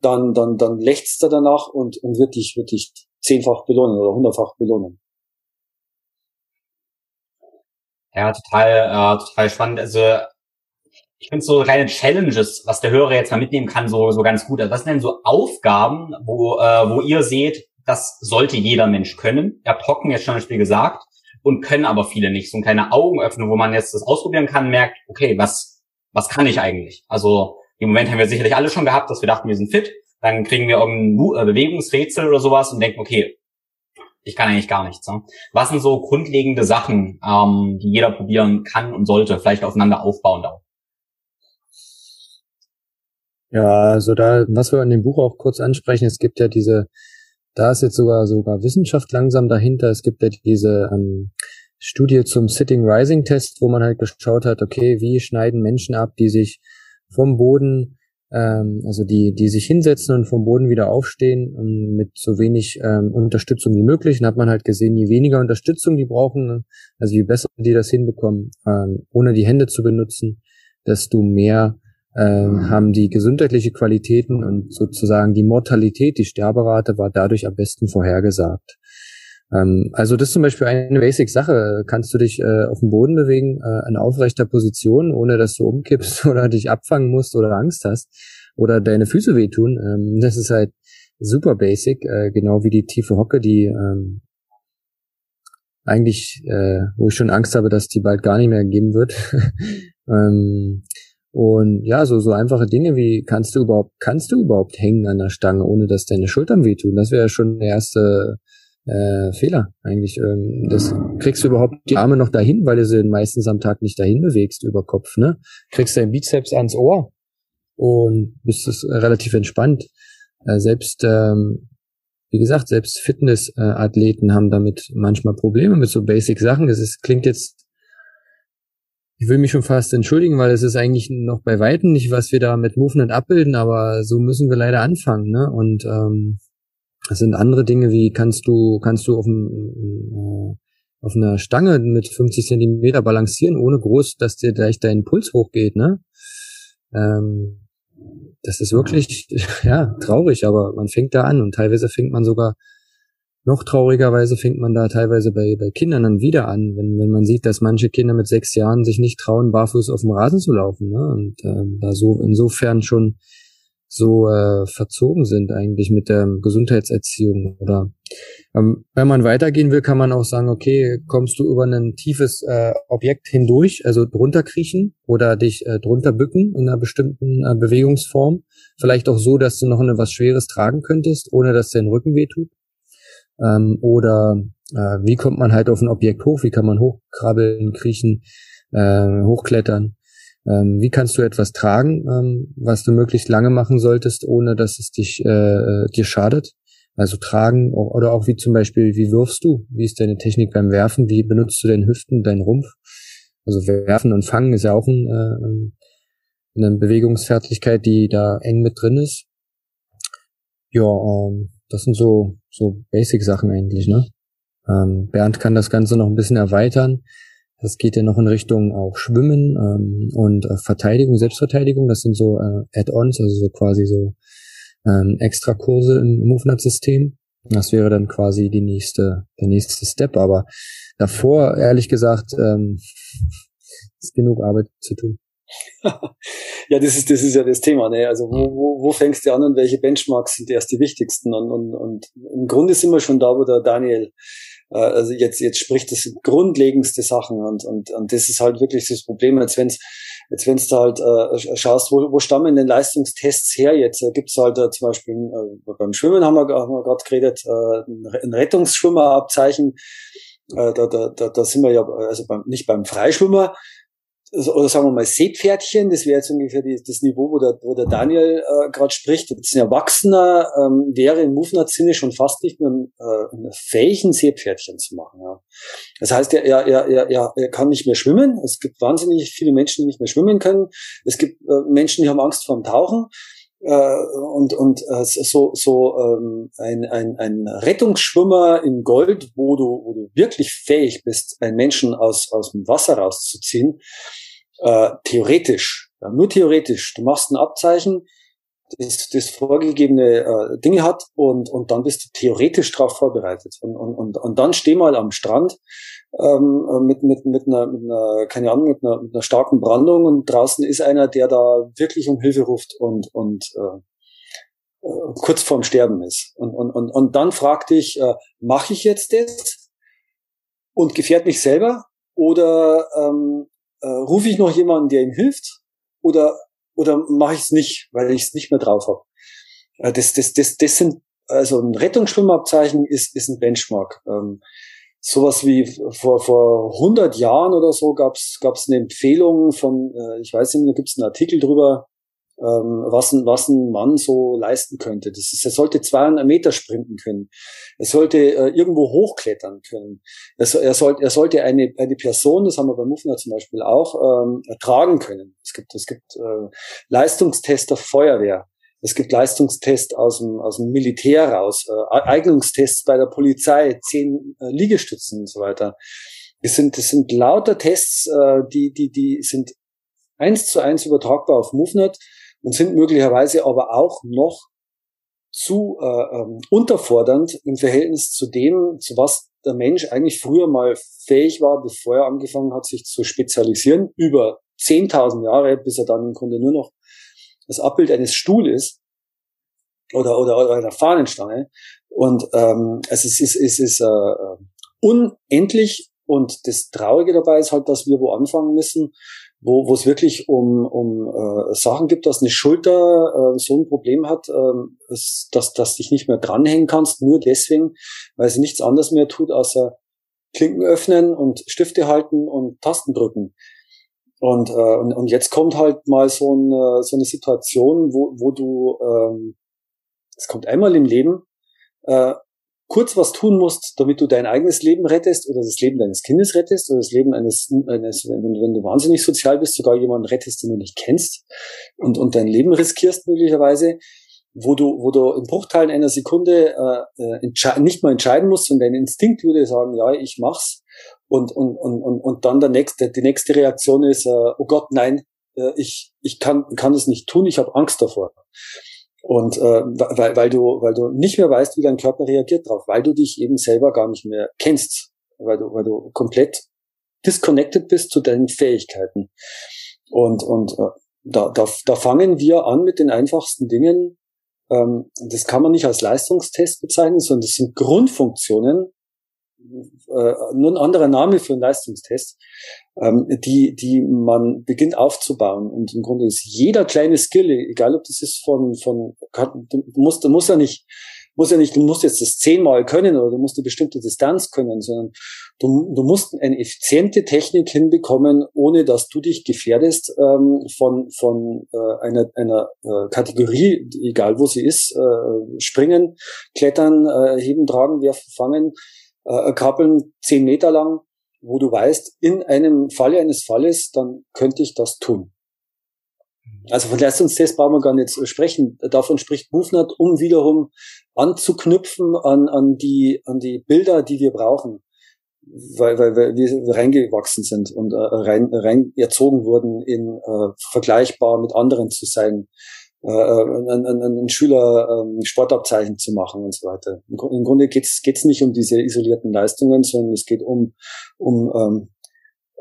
dann dann dann lächzt er danach und, und wird dich wird dich zehnfach belohnen oder hundertfach belohnen. Ja, total, äh, total spannend. Also ich finde so kleine Challenges, was der Hörer jetzt mal mitnehmen kann, so, so ganz gut. Also was sind denn so Aufgaben, wo, äh, wo ihr seht, das sollte jeder Mensch können? Ihr habt Hocken jetzt schon ein Spiel gesagt und können aber viele nicht. So eine kleine Augenöffnung, wo man jetzt das ausprobieren kann, merkt, okay, was, was kann ich eigentlich? Also im Moment haben wir sicherlich alle schon gehabt, dass wir dachten, wir sind fit. Dann kriegen wir irgendein Bewegungsrätsel oder sowas und denken, okay, ich kann eigentlich gar nichts. Ne? Was sind so grundlegende Sachen, ähm, die jeder probieren kann und sollte, vielleicht aufeinander aufbauen auch? Ja, also da, was wir in dem Buch auch kurz ansprechen, es gibt ja diese, da ist jetzt sogar sogar Wissenschaft langsam dahinter. Es gibt ja diese ähm, Studie zum Sitting Rising Test, wo man halt geschaut hat, okay, wie schneiden Menschen ab, die sich vom Boden ähm, also die, die sich hinsetzen und vom Boden wieder aufstehen um, ähm, mit so wenig ähm, Unterstützung wie möglich. Und hat man halt gesehen, je weniger Unterstützung die brauchen, also je besser die das hinbekommen, ähm, ohne die Hände zu benutzen, desto mehr ähm, haben die gesundheitliche Qualitäten und sozusagen die Mortalität, die Sterberate war dadurch am besten vorhergesagt. Ähm, also das ist zum Beispiel eine Basic-Sache. Kannst du dich äh, auf dem Boden bewegen, äh, in aufrechter Position, ohne dass du umkippst oder dich abfangen musst oder Angst hast oder deine Füße wehtun. Ähm, das ist halt super basic, äh, genau wie die tiefe Hocke, die ähm, eigentlich, äh, wo ich schon Angst habe, dass die bald gar nicht mehr geben wird. ähm, und ja, so, so einfache Dinge wie, kannst du überhaupt, kannst du überhaupt hängen an der Stange, ohne dass deine Schultern wehtun? Das wäre schon der erste äh, Fehler eigentlich. Ähm, das kriegst du überhaupt die Arme noch dahin, weil du sie meistens am Tag nicht dahin bewegst über Kopf. Ne? Kriegst deinen Bizeps ans Ohr und bist es relativ entspannt. Äh, selbst ähm, wie gesagt, selbst Fitnessathleten haben damit manchmal Probleme mit so Basic Sachen. Es ist, klingt jetzt, ich will mich schon fast entschuldigen, weil es ist eigentlich noch bei Weitem nicht, was wir da mit Movement abbilden, aber so müssen wir leider anfangen, ne? Und ähm, das sind andere Dinge, wie kannst du, kannst du auf, dem, äh, auf einer Stange mit 50 Zentimeter balancieren, ohne groß, dass dir gleich dein Puls hochgeht, ne? Ähm, das ist wirklich, ja, traurig, aber man fängt da an und teilweise fängt man sogar, noch traurigerweise fängt man da teilweise bei, bei Kindern dann wieder an, wenn, wenn man sieht, dass manche Kinder mit sechs Jahren sich nicht trauen, barfuß auf dem Rasen zu laufen, ne? Und äh, da so insofern schon so äh, verzogen sind eigentlich mit der Gesundheitserziehung oder ähm, wenn man weitergehen will, kann man auch sagen, okay, kommst du über ein tiefes äh, Objekt hindurch, also drunter kriechen oder dich äh, drunter bücken in einer bestimmten äh, Bewegungsform, vielleicht auch so, dass du noch eine, was Schweres tragen könntest, ohne dass dein Rücken wehtut. Ähm, oder äh, wie kommt man halt auf ein Objekt hoch, wie kann man hochkrabbeln, kriechen, äh, hochklettern ähm, wie kannst du etwas tragen, ähm, was du möglichst lange machen solltest, ohne dass es dich äh, äh, dir schadet? Also tragen oder auch wie zum Beispiel, wie wirfst du? Wie ist deine Technik beim Werfen? Wie benutzt du deine Hüften, deinen Rumpf? Also werfen und fangen ist ja auch ein, äh, eine Bewegungsfertigkeit, die da eng mit drin ist. Ja, ähm, das sind so so Basic-Sachen eigentlich, ne? Ähm, Bernd kann das Ganze noch ein bisschen erweitern. Das geht ja noch in Richtung auch Schwimmen ähm, und äh, Verteidigung, Selbstverteidigung. Das sind so äh, Add-ons, also so quasi so ähm, Extrakurse im MoveNet-System. Das wäre dann quasi die nächste, der nächste Step. Aber davor, ehrlich gesagt, ähm, ist genug Arbeit zu tun. ja, das ist, das ist ja das Thema. Ne? Also wo, wo, wo fängst du an und welche Benchmarks sind erst die wichtigsten? Und, und, und im Grunde sind wir schon da, wo der Daniel äh, also jetzt, jetzt spricht das grundlegendste Sachen und, und, und das ist halt wirklich das Problem, als wenn's Jetzt wenn du halt äh, schaust, wo, wo stammen denn Leistungstests her jetzt? Äh, Gibt es halt äh, zum Beispiel äh, beim Schwimmen haben wir, haben wir gerade geredet, äh, ein Rettungsschwimmerabzeichen. Äh, da, da, da, da sind wir ja, also beim, nicht beim Freischwimmer, oder sagen wir mal Seepferdchen, das wäre jetzt ungefähr die, das Niveau, wo der, wo der Daniel äh, gerade spricht. Jetzt ein Erwachsener ähm, wäre im Movnat-Sinne schon fast nicht mehr äh, ein Seepferdchen zu machen. Ja. Das heißt, er, er, er, er, er kann nicht mehr schwimmen. Es gibt wahnsinnig viele Menschen, die nicht mehr schwimmen können. Es gibt äh, Menschen, die haben Angst vor dem Tauchen äh, und, und äh, so, so ähm, ein, ein, ein Rettungsschwimmer in Gold, wo du, wo du wirklich fähig bist, einen Menschen aus, aus dem Wasser rauszuziehen, äh, theoretisch, ja, nur theoretisch, du machst ein Abzeichen, das, das vorgegebene äh, Dinge hat und, und dann bist du theoretisch darauf vorbereitet. Und, und, und, und dann steh mal am Strand ähm, mit, mit, mit, einer, mit einer, keine Ahnung, mit einer, mit einer starken Brandung und draußen ist einer, der da wirklich um Hilfe ruft und, und äh, äh, kurz vorm Sterben ist. Und, und, und, und dann frag dich, äh, mache ich jetzt das und gefährt mich selber oder ähm, äh, rufe ich noch jemanden, der ihm hilft oder oder mache ich es nicht, weil ich es nicht mehr drauf habe. Äh, das, das, das, das sind also ein Rettungsschwimmabzeichen ist, ist ein Benchmark. Ähm, sowas wie vor, vor 100 Jahren oder so gab es eine Empfehlung von, äh, ich weiß nicht, da gibt es einen Artikel drüber, ähm, was, ein, was ein Mann so leisten könnte. Das ist, er sollte 200 Meter sprinten können. Er sollte äh, irgendwo hochklettern können. Er, er, soll, er sollte eine, eine Person, das haben wir bei Muffner zum Beispiel auch, ähm, ertragen können. Es gibt, es gibt äh, Leistungstester Feuerwehr. Es gibt Leistungstests aus dem, aus dem Militär raus, äh, Eignungstests bei der Polizei, zehn äh, Liegestützen und so weiter. Das sind, das sind lauter Tests, äh, die, die, die sind eins zu eins übertragbar auf MoveNet und sind möglicherweise aber auch noch zu äh, ähm, unterfordernd im Verhältnis zu dem, zu was der Mensch eigentlich früher mal fähig war, bevor er angefangen hat, sich zu spezialisieren, über 10.000 Jahre, bis er dann im Grunde nur noch das Abbild eines Stuhles oder, oder, oder einer Fahnenstange. Und ähm, es ist, es ist, es ist äh, unendlich und das Traurige dabei ist halt, dass wir wo anfangen müssen, wo wo es wirklich um, um äh, Sachen gibt, dass eine Schulter äh, so ein Problem hat, äh, dass, dass dich nicht mehr dranhängen kannst, nur deswegen, weil sie nichts anderes mehr tut, außer Klinken öffnen und Stifte halten und Tasten drücken. Und, äh, und, und jetzt kommt halt mal so, ein, so eine Situation, wo, wo du, ähm, es kommt einmal im Leben, äh, kurz was tun musst, damit du dein eigenes Leben rettest oder das Leben deines Kindes rettest oder das Leben eines, eines wenn, wenn du wahnsinnig sozial bist, sogar jemanden rettest, den du nicht kennst und, und dein Leben riskierst möglicherweise, wo du, wo du in Bruchteilen einer Sekunde äh, äh nicht mal entscheiden musst und dein Instinkt würde sagen, ja, ich mach's und, und, und, und, und dann der nächste, die nächste Reaktion ist, äh, oh Gott, nein, äh, ich, ich kann, kann es nicht tun, ich habe Angst davor. Und äh, weil, weil, du, weil du nicht mehr weißt, wie dein Körper reagiert drauf, weil du dich eben selber gar nicht mehr kennst, weil du, weil du komplett disconnected bist zu deinen Fähigkeiten. Und, und äh, da, da, da fangen wir an mit den einfachsten Dingen. Ähm, das kann man nicht als Leistungstest bezeichnen, sondern das sind Grundfunktionen, nur ein anderer Name für einen Leistungstest, ähm, die, die man beginnt aufzubauen. Und im Grunde ist jeder kleine Skill, egal ob das ist von, von, du musst, du musst ja nicht, muss ja nicht, du musst jetzt das zehnmal können oder du musst eine bestimmte Distanz können, sondern du, du musst eine effiziente Technik hinbekommen, ohne dass du dich gefährdest ähm, von, von äh, einer, einer äh, Kategorie, egal wo sie ist, äh, springen, klettern, äh, heben, tragen, werfen, fangen, äh, krabbeln zehn Meter lang, wo du weißt, in einem Falle eines Falles, dann könnte ich das tun. Also von Leistungstest brauchen wir gar nicht sprechen. Davon spricht Bufnat, um wiederum anzuknüpfen an, an, die, an die Bilder, die wir brauchen. Weil, weil, weil wir reingewachsen sind und äh, rein, rein erzogen wurden, in äh, vergleichbar mit anderen zu sein äh, einen, einen Schüler ähm, Sportabzeichen zu machen und so weiter. Im, im Grunde geht's geht's nicht um diese isolierten Leistungen, sondern es geht um um ähm,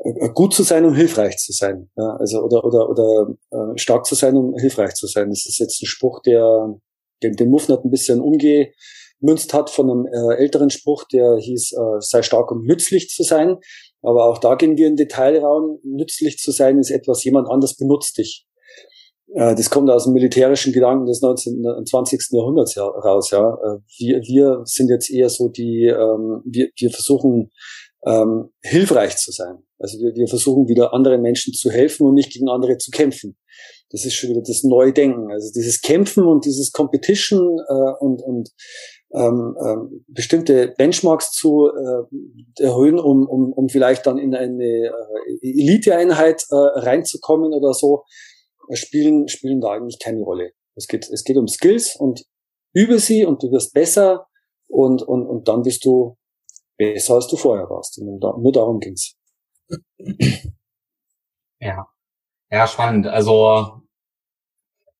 äh, gut zu sein, um hilfreich zu sein. Ja, also oder oder oder äh, stark zu sein, um hilfreich zu sein. Das ist jetzt ein Spruch, der den, den Muffnert ein bisschen umgemünzt hat von einem äh, älteren Spruch, der hieß, äh, sei stark, um nützlich zu sein. Aber auch da gehen wir in Detailraum. Nützlich zu sein ist etwas, jemand anders benutzt dich. Äh, das kommt aus dem militärischen Gedanken des 19. und 20. Jahrhunderts raus. Ja. Äh, wir, wir sind jetzt eher so die, ähm, wir, wir versuchen ähm, hilfreich zu sein. Also wir, wir versuchen wieder anderen Menschen zu helfen und nicht gegen andere zu kämpfen. Das ist schon wieder das neue Denken. Also dieses Kämpfen und dieses Competition äh, und, und ähm, ähm, bestimmte Benchmarks zu äh, erhöhen, um, um, um vielleicht dann in eine äh, Eliteeinheit äh, reinzukommen oder so spielen, spielen da eigentlich keine Rolle. Es geht, es geht um Skills und übe sie und du wirst besser und, und, und dann bist du besser, als du vorher warst. Und nur darum ging's. Ja. Ja, spannend. Also,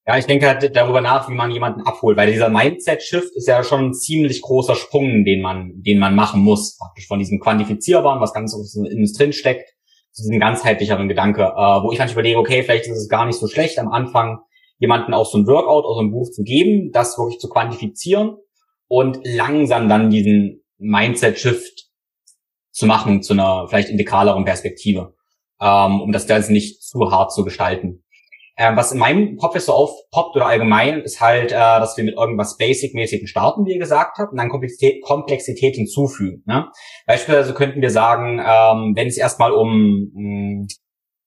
ja, ich denke halt darüber nach, wie man jemanden abholt, weil dieser Mindset-Shift ist ja schon ein ziemlich großer Sprung, den man, den man machen muss. Praktisch von diesem quantifizierbaren, was ganz in uns drin steckt, zu diesem ganzheitlicheren Gedanke, äh, wo ich manchmal überlege, okay, vielleicht ist es gar nicht so schlecht, am Anfang jemanden auch so ein Workout aus einem Buch zu geben, das wirklich zu quantifizieren und langsam dann diesen Mindset-Shift zu machen zu einer vielleicht integraleren Perspektive, ähm, um das Ganze nicht zu hart zu gestalten. Äh, was in meinem Kopf jetzt so aufpoppt oder allgemein, ist halt, äh, dass wir mit irgendwas Basic-mäßigen starten, wie ihr gesagt habt, und dann Komplexität, Komplexität hinzufügen. Ne? Beispielsweise könnten wir sagen, ähm, wenn es erstmal um, mh,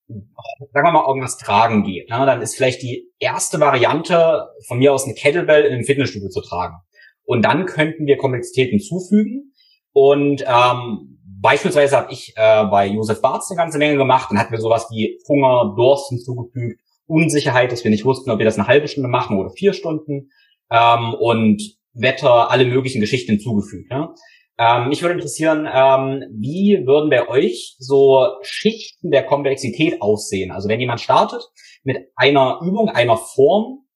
hm, sagen wir mal, irgendwas tragen geht, ne? dann ist vielleicht die erste Variante von mir aus eine Kettlebell in einem Fitnessstudio zu tragen. Und dann könnten wir Komplexität hinzufügen und ähm, Beispielsweise habe ich äh, bei Josef Barz eine ganze Menge gemacht und hatten wir sowas wie Hunger, Durst hinzugefügt Unsicherheit, dass wir nicht wussten, ob wir das eine halbe Stunde machen oder vier Stunden ähm, und Wetter, alle möglichen Geschichten hinzugefügt. Ja? Ähm, mich würde interessieren, ähm, wie würden bei euch so Schichten der Komplexität aussehen? Also wenn jemand startet mit einer Übung, einer Form,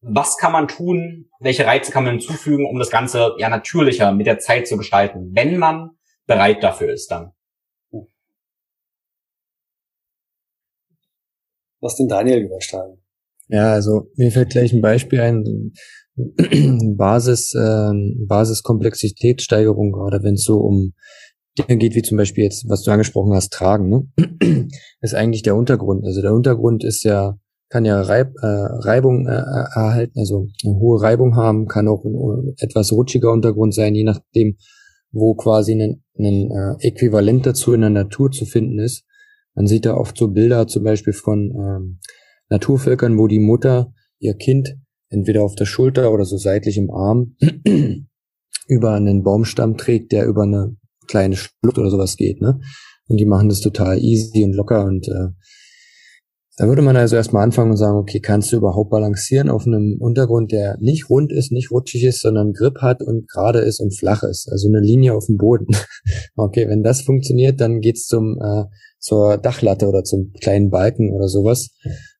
was kann man tun? Welche Reize kann man hinzufügen, um das Ganze ja natürlicher mit der Zeit zu gestalten, wenn man bereit dafür ist dann? Was den Daniel übersteigen. Ja, also mir fällt gleich ein Beispiel ein, Basis, ähm, Basiskomplexitätssteigerung, gerade wenn es so um Dinge geht, wie zum Beispiel jetzt, was du angesprochen hast, Tragen, ne? ist eigentlich der Untergrund. Also der Untergrund ist ja, kann ja Reib, äh, Reibung äh, erhalten, also eine hohe Reibung haben, kann auch ein etwas rutschiger Untergrund sein, je nachdem, wo quasi ein, ein äh, Äquivalent dazu in der Natur zu finden ist. Man sieht da oft so Bilder zum Beispiel von ähm, Naturvölkern, wo die Mutter ihr Kind entweder auf der Schulter oder so seitlich im Arm über einen Baumstamm trägt, der über eine kleine Schlucht oder sowas geht, ne? Und die machen das total easy und locker und äh, da würde man also erstmal anfangen und sagen, okay, kannst du überhaupt balancieren auf einem Untergrund, der nicht rund ist, nicht rutschig ist, sondern Grip hat und gerade ist und flach ist, also eine Linie auf dem Boden. okay, wenn das funktioniert, dann geht's zum äh, zur Dachlatte oder zum kleinen Balken oder sowas,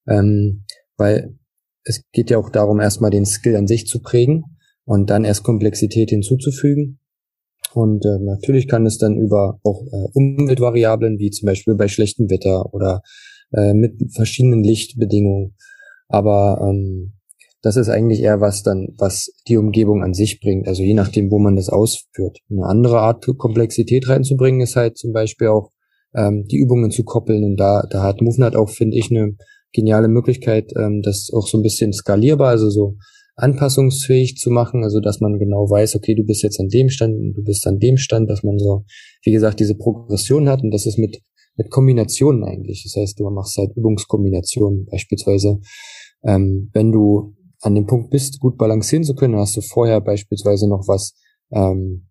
ähm, weil es geht ja auch darum, erstmal den Skill an sich zu prägen und dann erst Komplexität hinzuzufügen. Und äh, natürlich kann es dann über auch äh, Umweltvariablen, wie zum Beispiel bei schlechtem Wetter oder äh, mit verschiedenen Lichtbedingungen. Aber ähm, das ist eigentlich eher was dann, was die Umgebung an sich bringt. Also je nachdem, wo man das ausführt. Eine andere Art Komplexität reinzubringen ist halt zum Beispiel auch ähm, die Übungen zu koppeln. Und da, da hat MoveNet auch, finde ich, eine geniale Möglichkeit, ähm, das auch so ein bisschen skalierbar, also so anpassungsfähig zu machen, also dass man genau weiß, okay, du bist jetzt an dem Stand und du bist an dem Stand, dass man so, wie gesagt, diese Progression hat und das ist mit, mit Kombinationen eigentlich. Das heißt, du machst halt Übungskombinationen beispielsweise. Ähm, wenn du an dem Punkt bist, gut balancieren zu können, hast du vorher beispielsweise noch was ähm,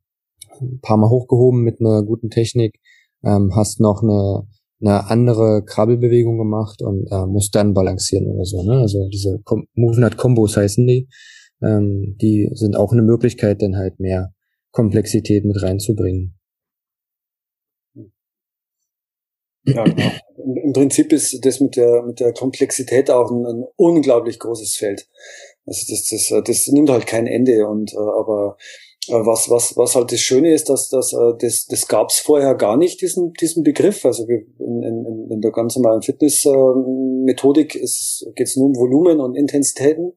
ein paar Mal hochgehoben mit einer guten Technik, ähm, hast noch eine eine andere Krabbelbewegung gemacht und äh, muss dann balancieren oder so. Ne? Also diese Com Movement Combos heißen die. Ähm, die sind auch eine Möglichkeit, dann halt mehr Komplexität mit reinzubringen. Ja, genau. Im Prinzip ist das mit der, mit der Komplexität auch ein, ein unglaublich großes Feld. Also das, das, das nimmt halt kein Ende und äh, aber was, was, was halt das Schöne ist, dass, dass äh, das, das gab es vorher gar nicht, diesen, diesen Begriff. Also in, in, in der ganz normalen Fitness-Methodik geht es nur um Volumen und Intensitäten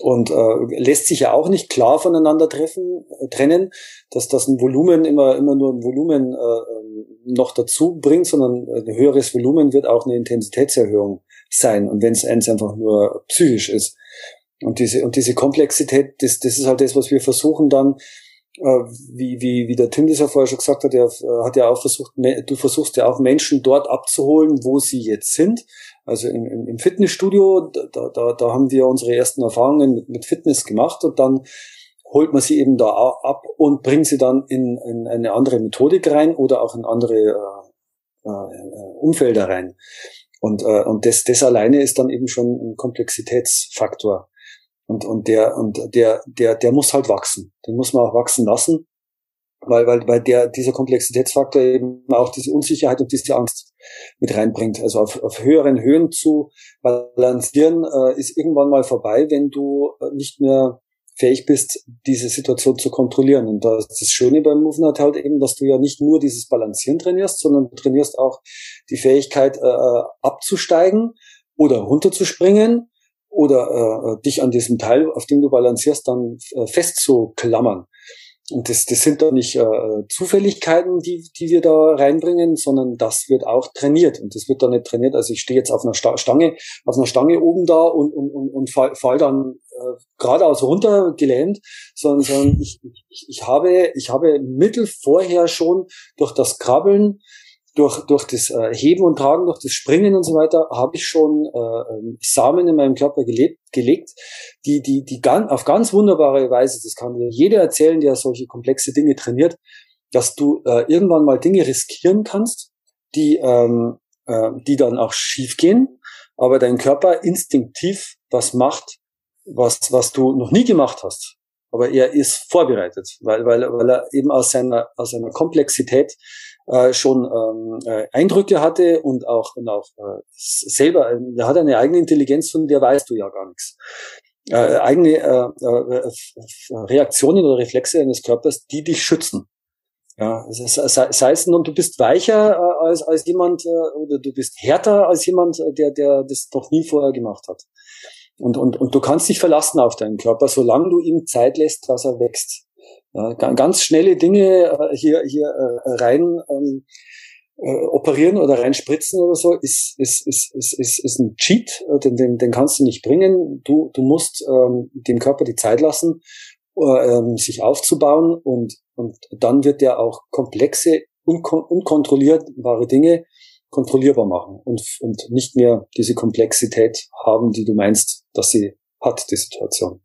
und äh, lässt sich ja auch nicht klar voneinander treffen, äh, trennen, dass das ein Volumen immer immer nur ein Volumen äh, ähm, noch dazu bringt, sondern ein höheres Volumen wird auch eine Intensitätserhöhung sein. Und wenn es eins einfach nur psychisch ist. Und diese, und diese Komplexität, das, das ist halt das, was wir versuchen dann, äh, wie, wie, wie der Tim das ja vorher schon gesagt hat, er äh, hat ja auch versucht, du versuchst ja auch Menschen dort abzuholen, wo sie jetzt sind. Also im, im, Fitnessstudio, da, da, da haben wir unsere ersten Erfahrungen mit, mit Fitness gemacht und dann holt man sie eben da ab und bringt sie dann in, in eine andere Methodik rein oder auch in andere äh, äh, Umfelder rein. Und, äh, und das, das alleine ist dann eben schon ein Komplexitätsfaktor. Und, und der, und der, der, der muss halt wachsen. Den muss man auch wachsen lassen, weil, weil, weil der, dieser Komplexitätsfaktor eben auch diese Unsicherheit und diese Angst mit reinbringt. Also auf, auf höheren Höhen zu balancieren, äh, ist irgendwann mal vorbei, wenn du äh, nicht mehr fähig bist, diese Situation zu kontrollieren. Und das, das Schöne beim Movement halt eben, dass du ja nicht nur dieses Balancieren trainierst, sondern du trainierst auch die Fähigkeit, äh, äh abzusteigen oder runterzuspringen oder äh, dich an diesem Teil, auf dem du balancierst, dann äh, festzuklammern. Und das, das sind doch nicht äh, Zufälligkeiten, die, die wir da reinbringen, sondern das wird auch trainiert. Und das wird dann nicht trainiert. Also ich stehe jetzt auf einer Stange, auf einer Stange oben da und, und, und, und fall, fall dann äh, geradeaus runter gelähmt, sondern, sondern ich, ich, ich, habe, ich habe Mittel vorher schon durch das Krabbeln durch, durch das äh, Heben und Tragen, durch das Springen und so weiter, habe ich schon äh, ähm, Samen in meinem Körper gelebt, gelegt, die, die, die ganz, auf ganz wunderbare Weise, das kann dir jeder erzählen, der solche komplexe Dinge trainiert, dass du äh, irgendwann mal Dinge riskieren kannst, die, ähm, äh, die dann auch schief gehen, aber dein Körper instinktiv was macht, was, was du noch nie gemacht hast. Aber er ist vorbereitet, weil, weil, weil er eben aus seiner, aus seiner Komplexität äh, schon ähm, äh, Eindrücke hatte und auch, und auch äh, selber, äh, der hat eine eigene Intelligenz, von der weißt du ja gar nichts. Äh, eigene äh, äh, Reaktionen oder Reflexe eines Körpers, die dich schützen. Ja, sei, sei es nun, du bist weicher äh, als, als jemand äh, oder du bist härter als jemand, äh, der, der das noch nie vorher gemacht hat. Und, und, und du kannst dich verlassen auf deinen Körper, solange du ihm Zeit lässt, dass er wächst. Ja, ganz schnelle Dinge äh, hier, hier äh, rein ähm, äh, operieren oder reinspritzen oder so, ist, ist, ist, ist, ist, ist ein Cheat, den, den, den kannst du nicht bringen. Du, du musst ähm, dem Körper die Zeit lassen, äh, ähm, sich aufzubauen und, und dann wird der auch komplexe, unkon unkontrollierbare Dinge kontrollierbar machen und, und nicht mehr diese Komplexität haben, die du meinst, dass sie hat, die Situation.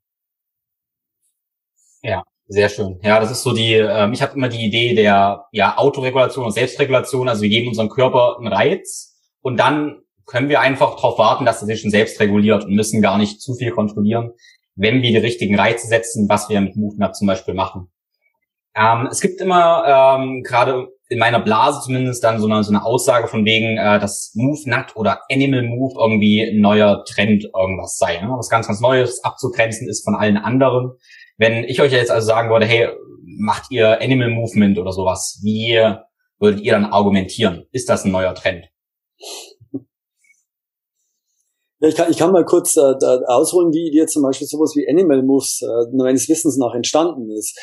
Ja, sehr schön. Ja, das ist so die, ähm, ich habe immer die Idee der ja, Autoregulation und Selbstregulation, also wir geben unserem Körper einen Reiz und dann können wir einfach darauf warten, dass er sich schon selbst reguliert und müssen gar nicht zu viel kontrollieren, wenn wir die richtigen Reize setzen, was wir mit MoveNut zum Beispiel machen. Ähm, es gibt immer, ähm, gerade in meiner Blase zumindest, dann so eine, so eine Aussage von wegen, äh, dass MoveNut oder Animal Move irgendwie ein neuer Trend irgendwas sei. Ne? Was ganz, ganz Neues abzugrenzen ist von allen anderen. Wenn ich euch jetzt also sagen würde, hey, macht ihr Animal Movement oder sowas, wie würdet ihr dann argumentieren? Ist das ein neuer Trend? Ja, ich kann, ich kann mal kurz äh, ausholen, wie dir zum Beispiel sowas wie Animal Moves äh, meines Wissens nach entstanden ist.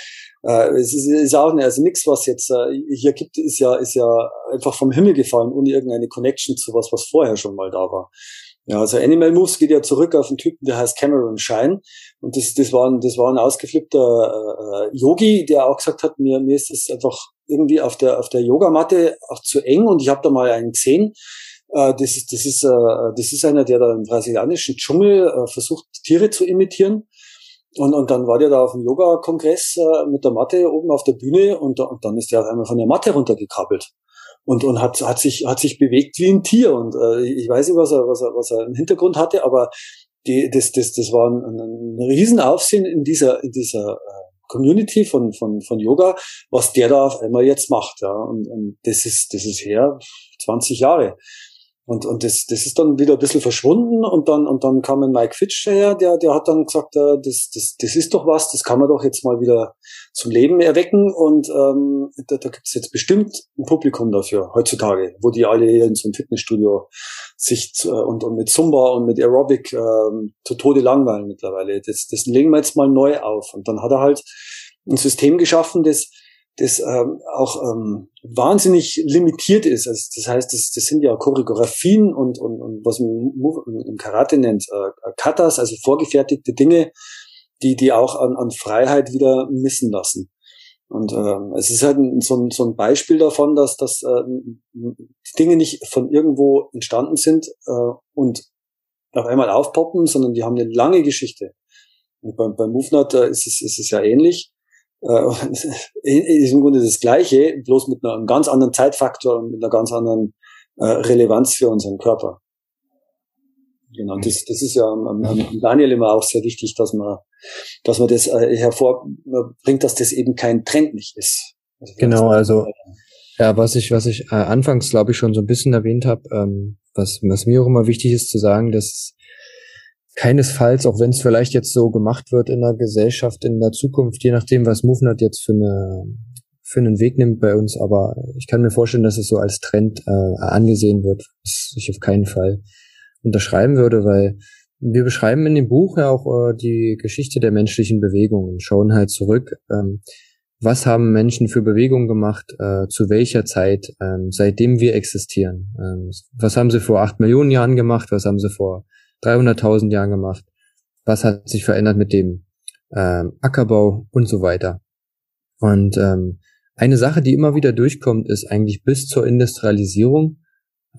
Äh, es ist, ist auch ne, also nichts, was jetzt äh, hier gibt, ist ja ist ja einfach vom Himmel gefallen, ohne irgendeine Connection zu was, was vorher schon mal da war. Ja, also Animal Moves geht ja zurück auf einen Typen, der heißt Cameron Shine. Und das, das, war, ein, das war ein ausgeflippter äh, Yogi, der auch gesagt hat, mir, mir ist es einfach irgendwie auf der, auf der Yogamatte auch zu eng und ich habe da mal einen gesehen. Äh, das, ist, das, ist, äh, das ist einer, der da im brasilianischen Dschungel äh, versucht, Tiere zu imitieren. Und, und dann war der da auf dem Yoga-Kongress äh, mit der Matte oben auf der Bühne und, und dann ist der auf einmal von der Matte runtergekappelt und, und hat, hat, sich, hat sich bewegt wie ein Tier. Und äh, ich weiß nicht, was er, was, er, was er im Hintergrund hatte, aber die, das, das, das war ein, ein, Riesenaufsehen in dieser, in dieser äh, Community von, von, von Yoga, was der da auf einmal jetzt macht. Ja. Und, und das ist, das ist her 20 Jahre. Und, und das, das ist dann wieder ein bisschen verschwunden und dann, und dann kam ein Mike Fitch her, der, der hat dann gesagt, äh, das, das, das ist doch was, das kann man doch jetzt mal wieder zum Leben erwecken und ähm, da, da gibt es jetzt bestimmt ein Publikum dafür heutzutage, wo die alle hier in so einem Fitnessstudio sich äh, und, und mit Zumba und mit Aerobic ähm, zu Tode langweilen mittlerweile. Das, das legen wir jetzt mal neu auf. Und dann hat er halt ein System geschaffen, das das ähm, auch ähm, wahnsinnig limitiert ist. Also das heißt, das, das sind ja Choreografien und, und, und was man im Karate nennt, äh, Katas, also vorgefertigte Dinge, die, die auch an, an Freiheit wieder missen lassen. Und ähm, es ist halt ein, so, ein, so ein Beispiel davon, dass, dass äh, die Dinge nicht von irgendwo entstanden sind äh, und auf einmal aufpoppen, sondern die haben eine lange Geschichte. Und beim, beim MoveNut äh, ist, es, ist es ja ähnlich äh, ist im Grunde das Gleiche, bloß mit einem ganz anderen Zeitfaktor und mit einer ganz anderen äh, Relevanz für unseren Körper. Genau, das, das ist ja am, am Daniel immer auch sehr wichtig, dass man, dass man das äh, hervorbringt, dass das eben kein Trend nicht ist. Also genau, also ja, was ich, was ich äh, anfangs glaube ich schon so ein bisschen erwähnt habe, ähm, was, was mir auch immer wichtig ist zu sagen, dass keinesfalls, auch wenn es vielleicht jetzt so gemacht wird in der Gesellschaft in der Zukunft, je nachdem, was MoveNet jetzt für eine für einen Weg nimmt bei uns, aber ich kann mir vorstellen, dass es so als Trend äh, angesehen wird, was ich auf keinen Fall unterschreiben würde, weil wir beschreiben in dem Buch ja auch äh, die Geschichte der menschlichen Bewegung und schauen halt zurück, ähm, was haben Menschen für Bewegungen gemacht, äh, zu welcher Zeit, ähm, seitdem wir existieren. Ähm, was haben sie vor acht Millionen Jahren gemacht, was haben sie vor 300.000 Jahren gemacht? Was hat sich verändert mit dem ähm, Ackerbau und so weiter? Und ähm, eine Sache, die immer wieder durchkommt, ist eigentlich bis zur Industrialisierung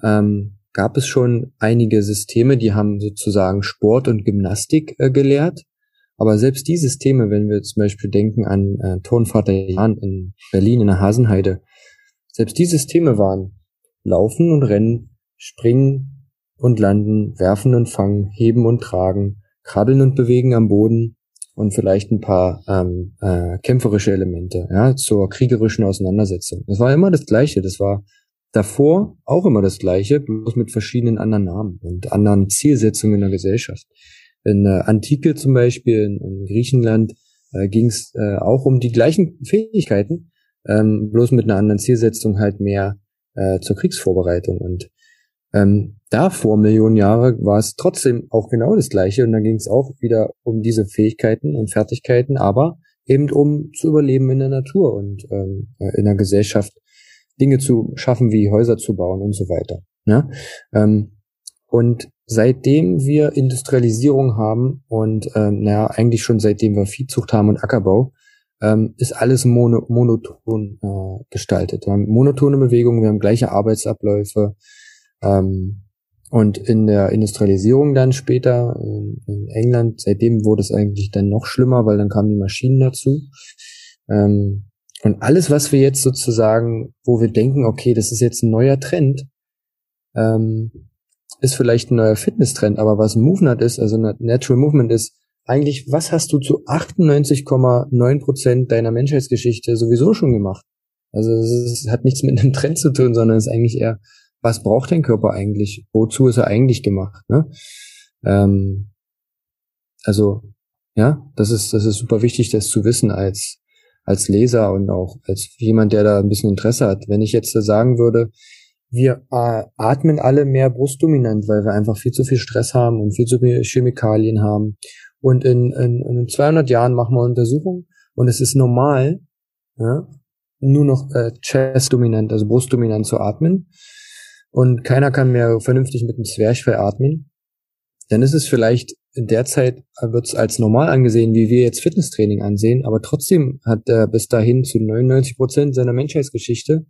ähm, gab es schon einige Systeme, die haben sozusagen Sport und Gymnastik äh, gelehrt. Aber selbst die Systeme, wenn wir zum Beispiel denken an äh, Turnvater Jan in Berlin in der Hasenheide, selbst die Systeme waren Laufen und Rennen, Springen, und landen, werfen und fangen, heben und tragen, krabbeln und bewegen am Boden und vielleicht ein paar ähm, äh, kämpferische Elemente, ja, zur kriegerischen Auseinandersetzung. Das war immer das Gleiche. Das war davor auch immer das Gleiche, bloß mit verschiedenen anderen Namen und anderen Zielsetzungen in der Gesellschaft. In der Antike zum Beispiel, in, in Griechenland, äh, ging es äh, auch um die gleichen Fähigkeiten, ähm, bloß mit einer anderen Zielsetzung halt mehr äh, zur Kriegsvorbereitung. Und ähm, da vor Millionen Jahre war es trotzdem auch genau das Gleiche und da ging es auch wieder um diese Fähigkeiten und Fertigkeiten, aber eben um zu überleben in der Natur und ähm, äh, in der Gesellschaft Dinge zu schaffen, wie Häuser zu bauen und so weiter. Ja? Ähm, und seitdem wir Industrialisierung haben und ähm, naja, eigentlich schon seitdem wir Viehzucht haben und Ackerbau, ähm, ist alles mono, monoton äh, gestaltet. Wir haben monotone Bewegungen, wir haben gleiche Arbeitsabläufe. Ähm, und in der Industrialisierung dann später in, in England, seitdem wurde es eigentlich dann noch schlimmer, weil dann kamen die Maschinen dazu. Ähm, und alles, was wir jetzt sozusagen, wo wir denken, okay, das ist jetzt ein neuer Trend, ähm, ist vielleicht ein neuer Fitnesstrend, aber was Movement ist, also Natural Movement ist, eigentlich, was hast du zu 98,9 Prozent deiner Menschheitsgeschichte sowieso schon gemacht? Also es hat nichts mit einem Trend zu tun, sondern es ist eigentlich eher, was braucht dein Körper eigentlich? Wozu ist er eigentlich gemacht? Ne? Ähm, also ja, das ist das ist super wichtig, das zu wissen als als Leser und auch als jemand, der da ein bisschen Interesse hat. Wenn ich jetzt sagen würde, wir äh, atmen alle mehr brustdominant, weil wir einfach viel zu viel Stress haben und viel zu viel Chemikalien haben. Und in, in, in 200 Jahren machen wir Untersuchungen und es ist normal, ja, nur noch äh, chest-dominant, also brustdominant zu atmen. Und keiner kann mehr vernünftig mit dem Zwerchfell atmen. Dann ist es vielleicht in der Zeit wird es als normal angesehen, wie wir jetzt Fitnesstraining ansehen, aber trotzdem hat er bis dahin zu 99 Prozent seiner Menschheitsgeschichte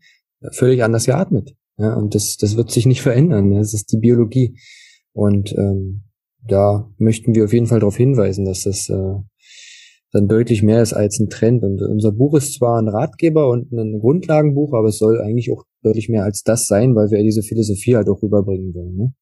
völlig anders geatmet. Ja, und das, das wird sich nicht verändern. Das ist die Biologie. Und ähm, da möchten wir auf jeden Fall darauf hinweisen, dass das äh, dann deutlich mehr ist als ein Trend. Und unser Buch ist zwar ein Ratgeber und ein Grundlagenbuch, aber es soll eigentlich auch deutlich mehr als das sein, weil wir diese Philosophie halt auch rüberbringen wollen. Ne?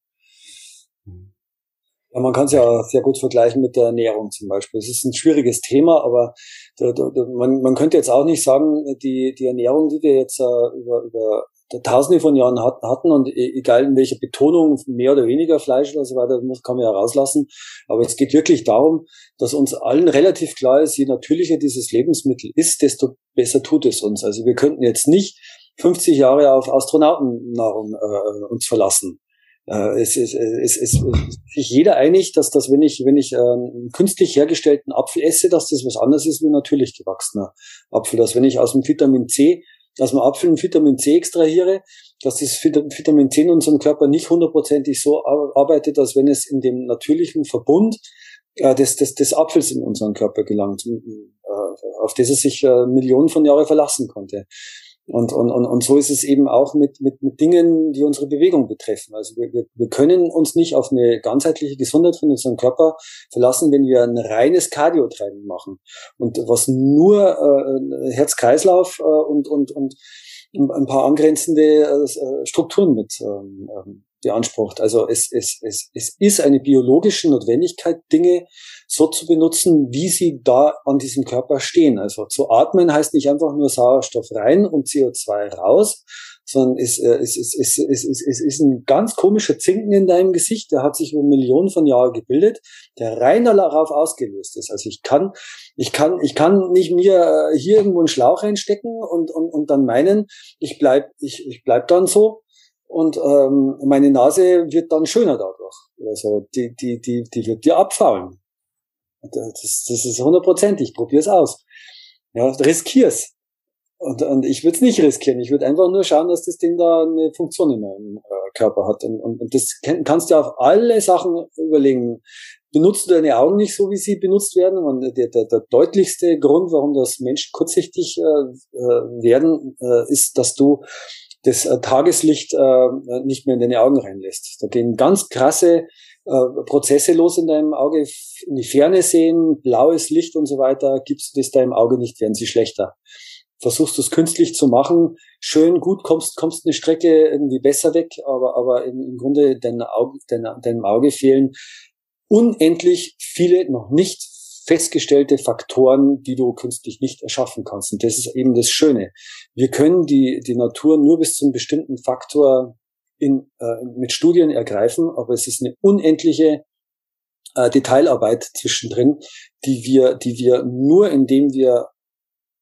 Ja, man kann es ja sehr gut vergleichen mit der Ernährung zum Beispiel. Es ist ein schwieriges Thema, aber da, da, man, man könnte jetzt auch nicht sagen, die, die Ernährung, die wir jetzt uh, über, über Tausende von Jahren hat, hatten und e, egal in welcher Betonung, mehr oder weniger Fleisch oder so weiter, das kann man ja rauslassen. Aber es geht wirklich darum, dass uns allen relativ klar ist, je natürlicher dieses Lebensmittel ist, desto besser tut es uns. Also wir könnten jetzt nicht 50 Jahre auf Astronautennahrung äh, uns verlassen. Äh, es, ist, es, es, es sich jeder einig, dass das, wenn ich, wenn ich äh, einen künstlich hergestellten Apfel esse, dass das was anderes ist wie natürlich gewachsener Apfel. Dass wenn ich aus dem Vitamin C, aus dem Apfel ein Vitamin C extrahiere, dass das Vitamin C in unserem Körper nicht hundertprozentig so arbeitet, als wenn es in dem natürlichen Verbund äh, des, des, des Apfels in unseren Körper gelangt, äh, auf das es sich äh, Millionen von Jahren verlassen konnte. Und, und, und, und so ist es eben auch mit, mit, mit Dingen, die unsere Bewegung betreffen. Also wir, wir, wir können uns nicht auf eine ganzheitliche Gesundheit von unserem Körper verlassen, wenn wir ein reines Cardio-Training machen. Und was nur äh, Herz-Kreislauf äh, und, und, und ein paar angrenzende äh, Strukturen mit ähm, ähm beansprucht. Also es, es, es, es ist eine biologische Notwendigkeit, Dinge so zu benutzen, wie sie da an diesem Körper stehen. Also zu atmen heißt nicht einfach nur Sauerstoff rein und CO2 raus, sondern es, äh, es, es, es, es, es, es ist ein ganz komischer Zinken in deinem Gesicht, der hat sich über Millionen von Jahren gebildet, der rein darauf ausgelöst ist. Also ich kann, ich kann, ich kann nicht mir äh, hier irgendwo einen Schlauch reinstecken und, und, und dann meinen, ich bleib, ich, ich bleib dann so, und ähm, meine Nase wird dann schöner dadurch. Also die, die, die, die wird dir abfallen. Das, das ist hundertprozentig. Probier's aus. Ja, riskier's. Und, und ich würde es nicht riskieren. Ich würde einfach nur schauen, dass das Ding da eine Funktion in meinem äh, Körper hat. Und, und, und das kann, kannst du auf alle Sachen überlegen. Benutzt du deine Augen nicht so, wie sie benutzt werden? Und der, der, der deutlichste Grund, warum das Menschen kurzsichtig äh, äh, werden, äh, ist, dass du das äh, Tageslicht äh, nicht mehr in deine Augen reinlässt. Da gehen ganz krasse äh, Prozesse los in deinem Auge, in die Ferne sehen, blaues Licht und so weiter, gibst du das deinem Auge nicht, werden sie schlechter. Versuchst du es künstlich zu machen, schön, gut, kommst, kommst eine Strecke irgendwie besser weg, aber, aber im, im Grunde dein Auge, dein, deinem Auge fehlen unendlich viele noch nicht festgestellte Faktoren, die du künstlich nicht erschaffen kannst. Und das ist eben das Schöne. Wir können die, die Natur nur bis zu einem bestimmten Faktor in, äh, mit Studien ergreifen, aber es ist eine unendliche äh, Detailarbeit zwischendrin, die wir, die wir nur indem wir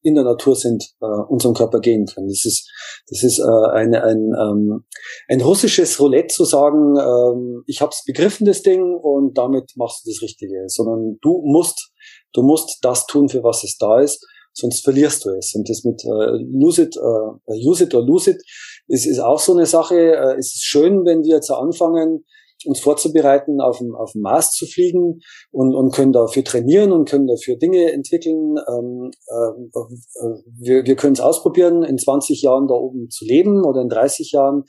in der Natur sind, äh, unserem Körper gehen können. Das ist, das ist äh, eine, ein, ähm, ein russisches Roulette zu sagen, ähm, ich habe es begriffen, das Ding, und damit machst du das Richtige. Sondern du musst Du musst das tun, für was es da ist, sonst verlierst du es. Und das mit äh, lose it, äh, use it or lose it ist, ist auch so eine Sache. Äh, es ist schön, wenn wir jetzt anfangen, uns vorzubereiten, auf dem, auf dem Mars zu fliegen und, und können dafür trainieren und können dafür Dinge entwickeln. Ähm, äh, wir, wir können es ausprobieren, in 20 Jahren da oben zu leben oder in 30 Jahren.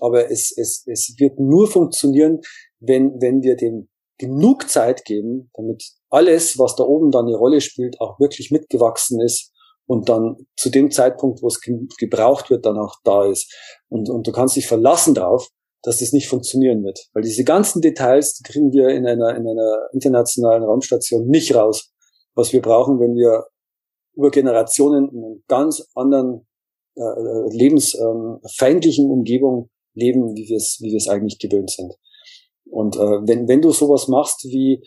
Aber es, es, es wird nur funktionieren, wenn, wenn wir dem genug Zeit geben, damit alles, was da oben dann eine Rolle spielt, auch wirklich mitgewachsen ist und dann zu dem Zeitpunkt, wo es gebraucht wird, dann auch da ist. Und, und du kannst dich verlassen darauf, dass das nicht funktionieren wird. Weil diese ganzen Details, die kriegen wir in einer, in einer internationalen Raumstation nicht raus, was wir brauchen, wenn wir über Generationen in einer ganz anderen äh, äh lebensfeindlichen ähm, Umgebung leben, wie wir es wie wir es eigentlich gewöhnt sind. Und äh, wenn, wenn du sowas machst wie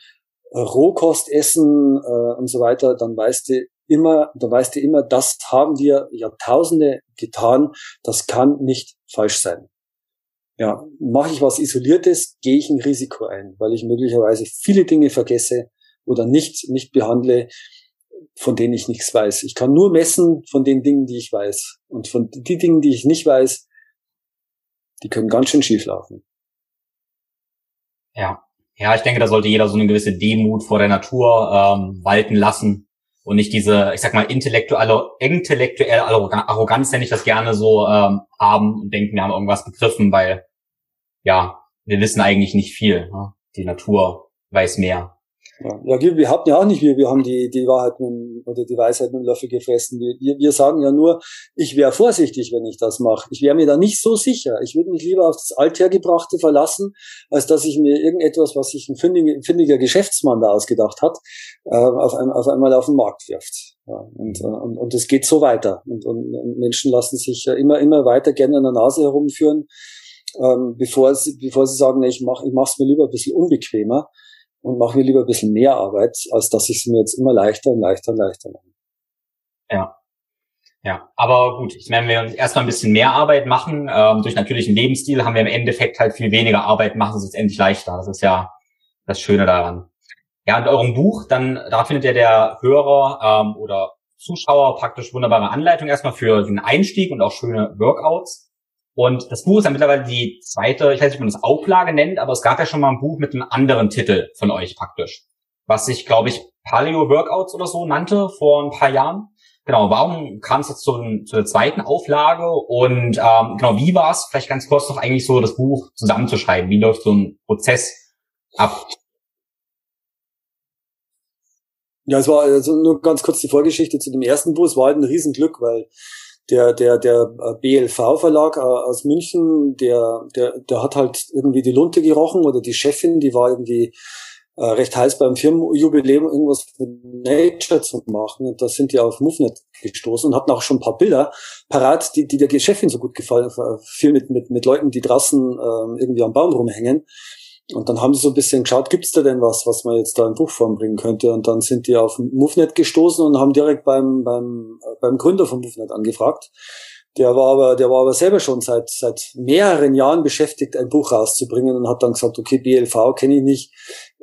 äh, Rohkost essen äh, und so weiter, dann weißt du immer, dann weißt du immer, das haben wir Jahrtausende getan, das kann nicht falsch sein. Ja, mache ich was Isoliertes, gehe ich ein Risiko ein, weil ich möglicherweise viele Dinge vergesse oder nicht, nicht behandle, von denen ich nichts weiß. Ich kann nur messen von den Dingen, die ich weiß. Und von die Dingen, die ich nicht weiß, die können ganz schön schief laufen. Ja. Ja, ich denke, da sollte jeder so eine gewisse Demut vor der Natur ähm, walten lassen und nicht diese, ich sag mal, intellektuelle, intellektuelle Arroganz, nenne ich das gerne so, ähm, haben und denken, wir haben irgendwas begriffen, weil, ja, wir wissen eigentlich nicht viel. Ne? Die Natur weiß mehr. Ja, ja wir, hatten ja auch nicht, wir, wir haben die, die Wahrheit mit, oder die Weisheit mit dem Löffel gefressen. Wir, wir sagen ja nur, ich wäre vorsichtig, wenn ich das mache. Ich wäre mir da nicht so sicher. Ich würde mich lieber auf das Althergebrachte verlassen, als dass ich mir irgendetwas, was sich ein findiger, findiger Geschäftsmann da ausgedacht hat, äh, auf, ein, auf einmal auf den Markt wirft. Ja, und, äh, und, und es geht so weiter. Und, und, und Menschen lassen sich ja immer, immer weiter gerne an der Nase herumführen, ähm, bevor, sie, bevor sie sagen, nee, ich mache ich mach's mir lieber ein bisschen unbequemer und mache mir lieber ein bisschen mehr Arbeit, als dass ich es mir jetzt immer leichter und leichter und leichter mache. Ja. Ja, aber gut, ich meine, wenn wir erstmal ein bisschen mehr Arbeit machen, ähm, durch natürlichen Lebensstil haben wir im Endeffekt halt viel weniger Arbeit, machen es uns endlich leichter. Das ist ja das Schöne daran. Ja, und eurem Buch, dann, da findet ja der Hörer ähm, oder Zuschauer praktisch wunderbare Anleitung erstmal für den Einstieg und auch schöne Workouts. Und das Buch ist ja mittlerweile die zweite, ich weiß nicht, ob man das Auflage nennt, aber es gab ja schon mal ein Buch mit einem anderen Titel von euch praktisch, was sich, glaube ich, Paleo Workouts oder so nannte vor ein paar Jahren. Genau, warum kam es jetzt zu, zu der zweiten Auflage und ähm, genau, wie war es, vielleicht ganz kurz noch eigentlich so das Buch zusammenzuschreiben? Wie läuft so ein Prozess ab? Ja, es war also nur ganz kurz die Vorgeschichte zu dem ersten Buch. Es war halt ein Riesenglück, weil der, der, der äh, BLV-Verlag äh, aus München, der, der, der hat halt irgendwie die Lunte gerochen oder die Chefin, die war irgendwie äh, recht heiß beim Firmenjubiläum irgendwas mit Nature zu machen. Und da sind die auf Movnet gestoßen und hatten auch schon ein paar Bilder parat, die, die der Chefin so gut gefallen. Viel mit, mit, mit Leuten, die draußen ähm, irgendwie am Baum rumhängen. Und dann haben sie so ein bisschen geschaut, gibt's da denn was, was man jetzt da in Buchform bringen könnte? Und dann sind die auf MoveNet gestoßen und haben direkt beim, beim, beim Gründer von MoveNet angefragt. Der war aber, der war aber selber schon seit, seit mehreren Jahren beschäftigt, ein Buch rauszubringen und hat dann gesagt, okay, BLV kenne ich nicht,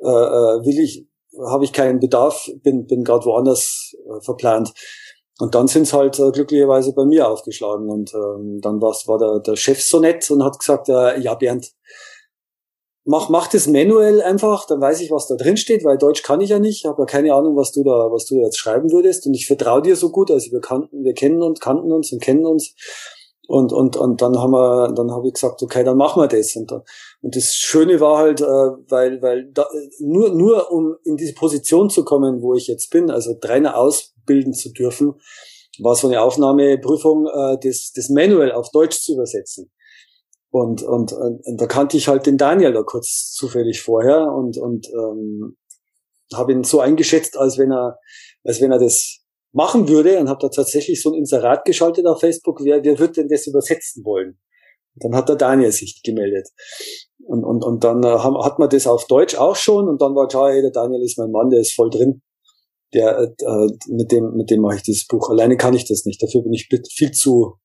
äh, äh, will ich, habe ich keinen Bedarf, bin, bin gerade woanders äh, verplant. Und dann sind's halt äh, glücklicherweise bei mir aufgeschlagen. Und ähm, dann war's, war der, der Chef so nett und hat gesagt, äh, ja Bernd, mach, mach das manuell einfach, dann weiß ich, was da drin steht, weil Deutsch kann ich ja nicht, habe ja keine Ahnung, was du da, was du jetzt schreiben würdest. Und ich vertraue dir so gut, also wir kannten, wir kennen uns, kannten uns und kennen uns. Und und und dann haben wir, dann habe ich gesagt, okay, dann machen wir das. Und und das Schöne war halt, äh, weil weil da, nur nur um in diese Position zu kommen, wo ich jetzt bin, also Trainer ausbilden zu dürfen, war so eine Aufnahmeprüfung, äh, das das manuell auf Deutsch zu übersetzen. Und, und, und, da kannte ich halt den Daniel da kurz zufällig vorher und, und ähm, habe ihn so eingeschätzt, als wenn er, als wenn er das machen würde und habe da tatsächlich so ein Inserat geschaltet auf Facebook, wer, wer wird denn das übersetzen wollen? Und dann hat der Daniel sich gemeldet. Und, und, und dann äh, hat man das auf Deutsch auch schon und dann war klar, hey, der Daniel ist mein Mann, der ist voll drin. Der, äh, mit dem, mit dem mache ich dieses Buch. Alleine kann ich das nicht. Dafür bin ich viel zu,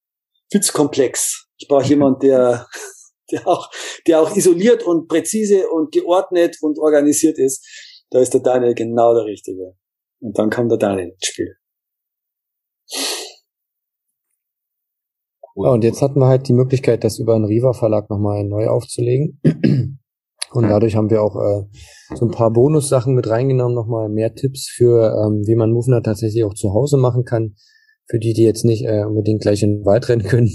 viel zu komplex. Ich brauche jemand, der, der auch, der auch isoliert und präzise und geordnet und organisiert ist. Da ist der Daniel genau der Richtige. Und dann kam der Daniel ins Spiel. Ja, und jetzt hatten wir halt die Möglichkeit, das über einen Riva Verlag nochmal neu aufzulegen. Und dadurch haben wir auch äh, so ein paar Bonussachen mit reingenommen, nochmal mehr Tipps für, ähm, wie man Movner tatsächlich auch zu Hause machen kann. Für die, die jetzt nicht äh, unbedingt gleich in den Wald rennen können.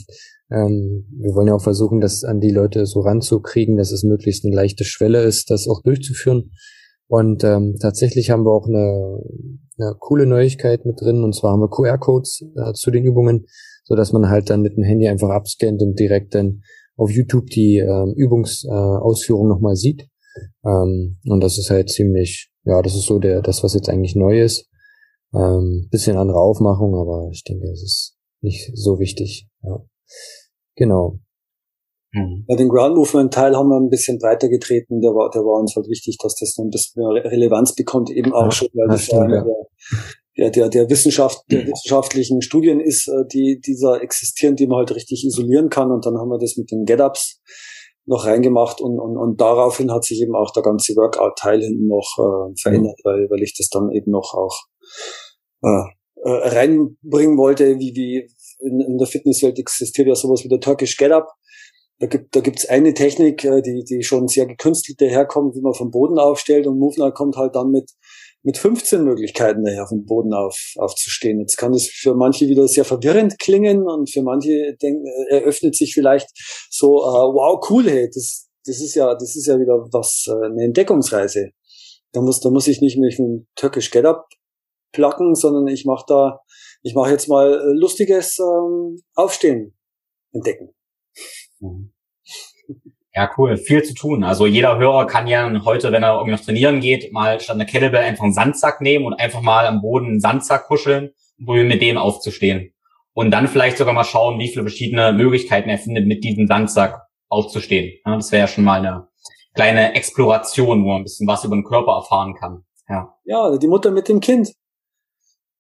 Ähm, wir wollen ja auch versuchen, das an die Leute so ranzukriegen, dass es möglichst eine leichte Schwelle ist, das auch durchzuführen. Und ähm, tatsächlich haben wir auch eine, eine coole Neuigkeit mit drin. Und zwar haben wir QR-Codes äh, zu den Übungen, so dass man halt dann mit dem Handy einfach abscannt und direkt dann auf YouTube die ähm, Übungsausführung äh, nochmal sieht. Ähm, und das ist halt ziemlich, ja, das ist so der, das, was jetzt eigentlich neu ist. Ähm, bisschen andere Aufmachung, aber ich denke, es ist nicht so wichtig. Ja. Genau. Mhm. Ja, den Ground Movement Teil haben wir ein bisschen breiter getreten. Der war, der war uns halt wichtig, dass das noch ein bisschen mehr Relevanz bekommt, eben auch ja, schon, weil das, das stimmt, ja. der, der, der, der Wissenschaft, der mhm. wissenschaftlichen Studien ist, äh, die dieser existieren, die man halt richtig isolieren kann. Und dann haben wir das mit den Get-Ups noch reingemacht und, und, und daraufhin hat sich eben auch der ganze Workout-Teil hinten noch äh, verändert, mhm. weil, weil ich das dann eben noch auch äh, äh, reinbringen wollte, wie, wie in, in der Fitnesswelt existiert ja sowas wie der Turkish Get-Up. Da gibt da gibt's eine Technik, äh, die die schon sehr gekünstelt daherkommt, wie man vom Boden aufstellt und Movner kommt halt dann mit mit 15 Möglichkeiten daher vom Boden auf, aufzustehen. Jetzt kann es für manche wieder sehr verwirrend klingen und für manche denken, äh, eröffnet sich vielleicht so, uh, wow, cool, hey, das, das ist ja, das ist ja wieder was, eine Entdeckungsreise. Da muss, da muss ich nicht mit einem Turkish Get Up placken, sondern ich mache da, ich mache jetzt mal lustiges ähm, Aufstehen entdecken. Mhm. Ja, cool. Viel zu tun. Also jeder Hörer kann ja heute, wenn er irgendwie noch trainieren geht, mal statt einer Kettlebell einfach einen Sandsack nehmen und einfach mal am Boden einen Sandsack kuscheln und probieren mit dem aufzustehen. Und dann vielleicht sogar mal schauen, wie viele verschiedene Möglichkeiten er findet, mit diesem Sandsack aufzustehen. Ja, das wäre ja schon mal eine kleine Exploration, wo man ein bisschen was über den Körper erfahren kann. Ja, ja die Mutter mit dem Kind.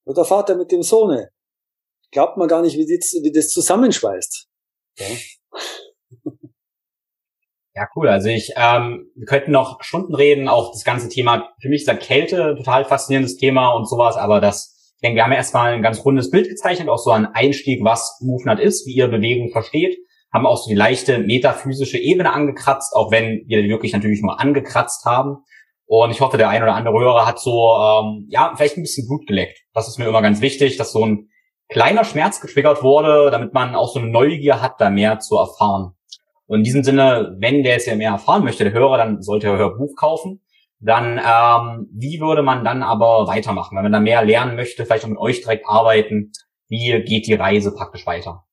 Oder der Vater mit dem Sohne. Glaubt man gar nicht, wie, die, wie das zusammenschweißt. Ja. Ja, cool. Also ich, ähm, wir könnten noch Stunden reden, auch das ganze Thema, für mich ist da Kälte total faszinierendes Thema und sowas, aber das, ich denke, wir haben ja erstmal ein ganz rundes Bild gezeichnet, auch so ein Einstieg, was MoveNut ist, wie ihr Bewegung versteht, haben auch so die leichte metaphysische Ebene angekratzt, auch wenn wir die wirklich natürlich nur angekratzt haben. Und ich hoffe, der ein oder andere Hörer hat so, ähm, ja, vielleicht ein bisschen Blut geleckt. Das ist mir immer ganz wichtig, dass so ein kleiner Schmerz getriggert wurde, damit man auch so eine Neugier hat, da mehr zu erfahren. Und in diesem Sinne, wenn der jetzt ja mehr erfahren möchte, der Hörer, dann sollte er Hörbuch kaufen. Dann, ähm, wie würde man dann aber weitermachen? Wenn man da mehr lernen möchte, vielleicht auch mit euch direkt arbeiten, wie geht die Reise praktisch weiter?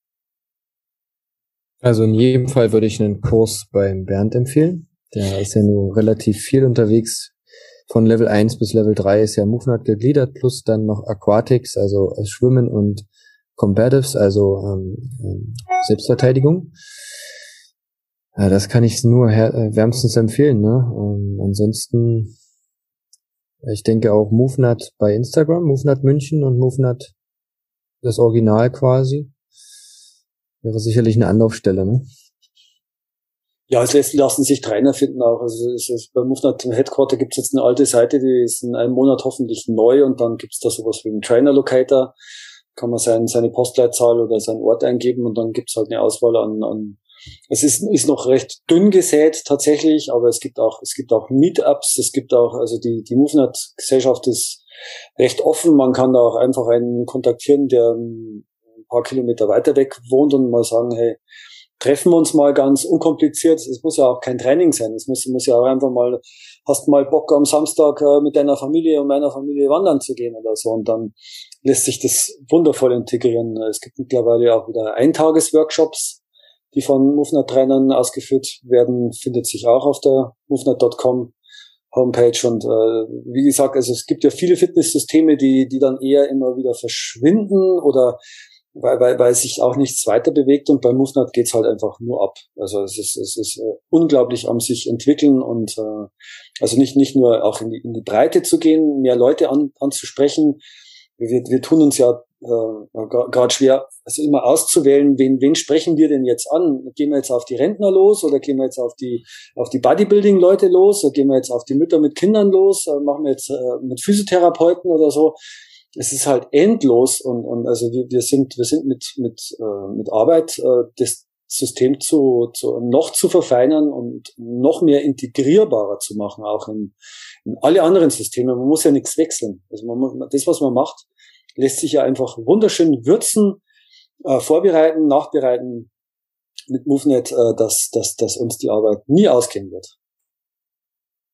Also in jedem Fall würde ich einen Kurs beim Bernd empfehlen. Der ist ja nur relativ viel unterwegs. Von Level 1 bis Level 3 ist ja MoveNut gegliedert, plus dann noch Aquatics, also Schwimmen und Combatives, also ähm, ähm Selbstverteidigung. Ja, das kann ich nur äh, wärmstens empfehlen. Ne? Ähm, ansonsten, ich denke auch MoveNut bei Instagram, MoveNut München und MoveNut das Original quasi. Wäre sicherlich eine Anlaufstelle, ne? Ja, es lässt, lassen sich Trainer finden auch. Also es ist, bei MoveNut Headquarter gibt es jetzt eine alte Seite, die ist in einem Monat hoffentlich neu und dann gibt es da sowas wie einen Trainer Locator. Kann man sein, seine Postleitzahl oder seinen Ort eingeben und dann gibt es halt eine Auswahl an, an es ist, ist noch recht dünn gesät tatsächlich, aber es gibt auch, es gibt auch Meetups, es gibt auch, also die, die MoveNet-Gesellschaft ist recht offen. Man kann da auch einfach einen kontaktieren, der ein paar Kilometer weiter weg wohnt und mal sagen, hey, treffen wir uns mal ganz unkompliziert. Es muss ja auch kein Training sein. Es muss, muss ja auch einfach mal, hast mal Bock am Samstag äh, mit deiner Familie und meiner Familie wandern zu gehen oder so. Und dann lässt sich das wundervoll integrieren. Es gibt mittlerweile auch wieder Eintagesworkshops die von MoveNet-Trainern ausgeführt werden, findet sich auch auf der MoveNet.com Homepage. Und äh, wie gesagt, also es gibt ja viele Fitnesssysteme, die, die dann eher immer wieder verschwinden oder weil, weil, weil sich auch nichts weiter bewegt und bei MoveNet geht's halt einfach nur ab. Also es ist, es ist äh, unglaublich am sich entwickeln und äh, also nicht, nicht nur auch in die, in die Breite zu gehen, mehr Leute an, anzusprechen. Wir, wir tun uns ja äh, gerade schwer, also immer auszuwählen, wen, wen sprechen wir denn jetzt an? Gehen wir jetzt auf die Rentner los oder gehen wir jetzt auf die, auf die Bodybuilding-Leute los oder gehen wir jetzt auf die Mütter mit Kindern los? Äh, machen wir jetzt äh, mit Physiotherapeuten oder so? Es ist halt endlos und, und also wir, wir sind, wir sind mit, mit, äh, mit Arbeit äh, das System zu, zu, noch zu verfeinern und noch mehr integrierbarer zu machen, auch in, in alle anderen Systeme. Man muss ja nichts wechseln. Also man, das, was man macht, lässt sich ja einfach wunderschön würzen, äh, vorbereiten, nachbereiten mit MoveNet, äh, dass, dass, dass uns die Arbeit nie ausgehen wird.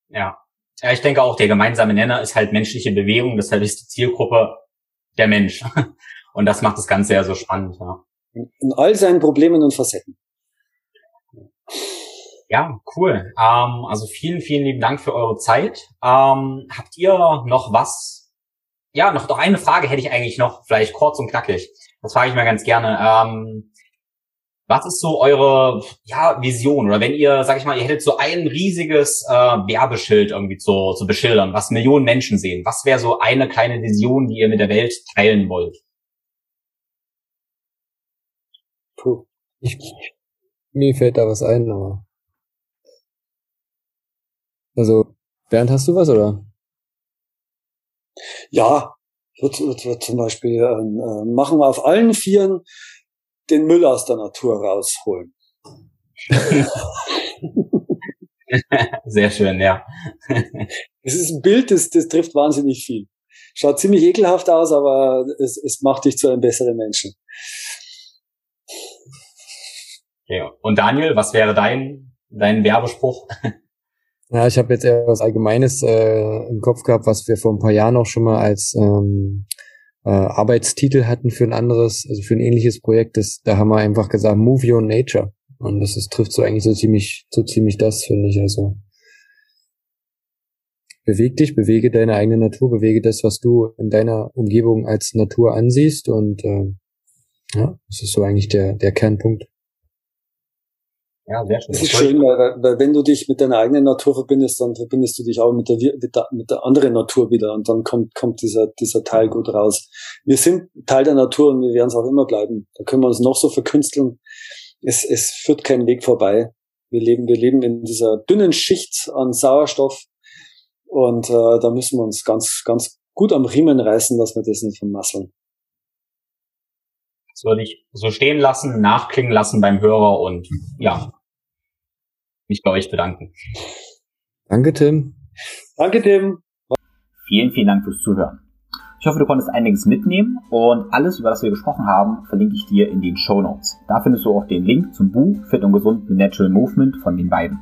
Ja. Ja, ich denke auch, der gemeinsame Nenner ist halt menschliche Bewegung, deshalb ist die Zielgruppe der Mensch. Und das macht das Ganze ja so spannend. Ja. In, all seinen Problemen und Facetten. Ja, cool. Ähm, also vielen, vielen lieben Dank für eure Zeit. Ähm, habt ihr noch was ja, noch, noch eine Frage hätte ich eigentlich noch, vielleicht kurz und knackig. Das frage ich mal ganz gerne. Ähm, was ist so eure ja, Vision? Oder wenn ihr, sag ich mal, ihr hättet so ein riesiges äh, Werbeschild irgendwie zu, zu beschildern, was Millionen Menschen sehen, was wäre so eine kleine Vision, die ihr mit der Welt teilen wollt? Puh. Ich, mir fällt da was ein, aber. Also, Bernd, hast du was, oder? Ja, wird, wird, wird zum Beispiel ähm, äh, machen wir auf allen Vieren den Müll aus der Natur rausholen. Sehr schön, ja. Es ist ein Bild, das, das trifft wahnsinnig viel. Schaut ziemlich ekelhaft aus, aber es, es macht dich zu einem besseren Menschen. Ja. Und Daniel, was wäre dein, dein Werbespruch? Ja, ich habe jetzt eher was Allgemeines äh, im Kopf gehabt, was wir vor ein paar Jahren auch schon mal als ähm, äh, Arbeitstitel hatten für ein anderes, also für ein ähnliches Projekt. Das, da haben wir einfach gesagt, Move Your Nature. Und das ist, trifft so eigentlich so ziemlich, so ziemlich das, finde ich. Also beweg dich, bewege deine eigene Natur, bewege das, was du in deiner Umgebung als Natur ansiehst. Und äh, ja, das ist so eigentlich der, der Kernpunkt. Ja, sehr schön. Das ist schön, weil, weil wenn du dich mit deiner eigenen Natur verbindest, dann verbindest du dich auch mit der, mit der, mit der anderen Natur wieder und dann kommt, kommt dieser, dieser Teil gut raus. Wir sind Teil der Natur und wir werden es auch immer bleiben. Da können wir uns noch so verkünsteln. Es, es führt keinen Weg vorbei. Wir leben, wir leben in dieser dünnen Schicht an Sauerstoff und äh, da müssen wir uns ganz, ganz gut am Riemen reißen, dass wir das nicht vermasseln. Das würde ich so stehen lassen, nachklingen lassen beim Hörer und ja, mich bei euch bedanken. Danke, Tim. Danke, Tim. Vielen, vielen Dank fürs Zuhören. Ich hoffe, du konntest einiges mitnehmen und alles, über das wir gesprochen haben, verlinke ich dir in den Show Notes. Da findest du auch den Link zum Buch Fit und Gesund mit Natural Movement von den beiden.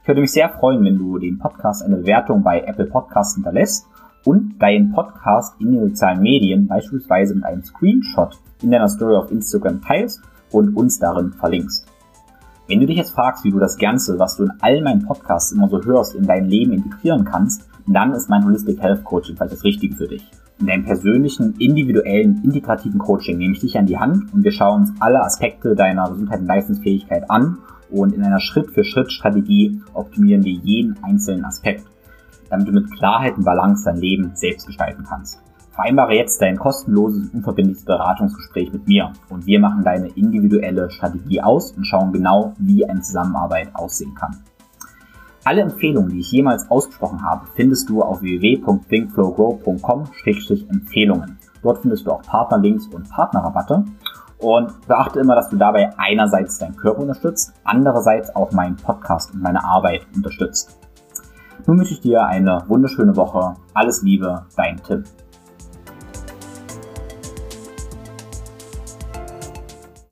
Ich würde mich sehr freuen, wenn du den Podcast eine Bewertung bei Apple Podcasts hinterlässt und deinen Podcast in den sozialen Medien beispielsweise mit einem Screenshot in deiner Story auf Instagram teilst und uns darin verlinkst. Wenn du dich jetzt fragst, wie du das Ganze, was du in all meinen Podcasts immer so hörst, in dein Leben integrieren kannst, dann ist mein Holistic Health Coaching vielleicht das Richtige für dich. In deinem persönlichen, individuellen, integrativen Coaching nehme ich dich an die Hand und wir schauen uns alle Aspekte deiner Gesundheit und Leistungsfähigkeit an und in einer Schritt-für-Schritt-Strategie optimieren wir jeden einzelnen Aspekt, damit du mit Klarheit und Balance dein Leben selbst gestalten kannst. Vereinbare jetzt dein kostenloses, unverbindliches Beratungsgespräch mit mir und wir machen deine individuelle Strategie aus und schauen genau, wie eine Zusammenarbeit aussehen kann. Alle Empfehlungen, die ich jemals ausgesprochen habe, findest du auf www.thinkflowgrow.com-empfehlungen. Dort findest du auch Partnerlinks und Partnerrabatte. Und beachte immer, dass du dabei einerseits deinen Körper unterstützt, andererseits auch meinen Podcast und meine Arbeit unterstützt. Nun wünsche ich dir eine wunderschöne Woche. Alles Liebe, dein Tim.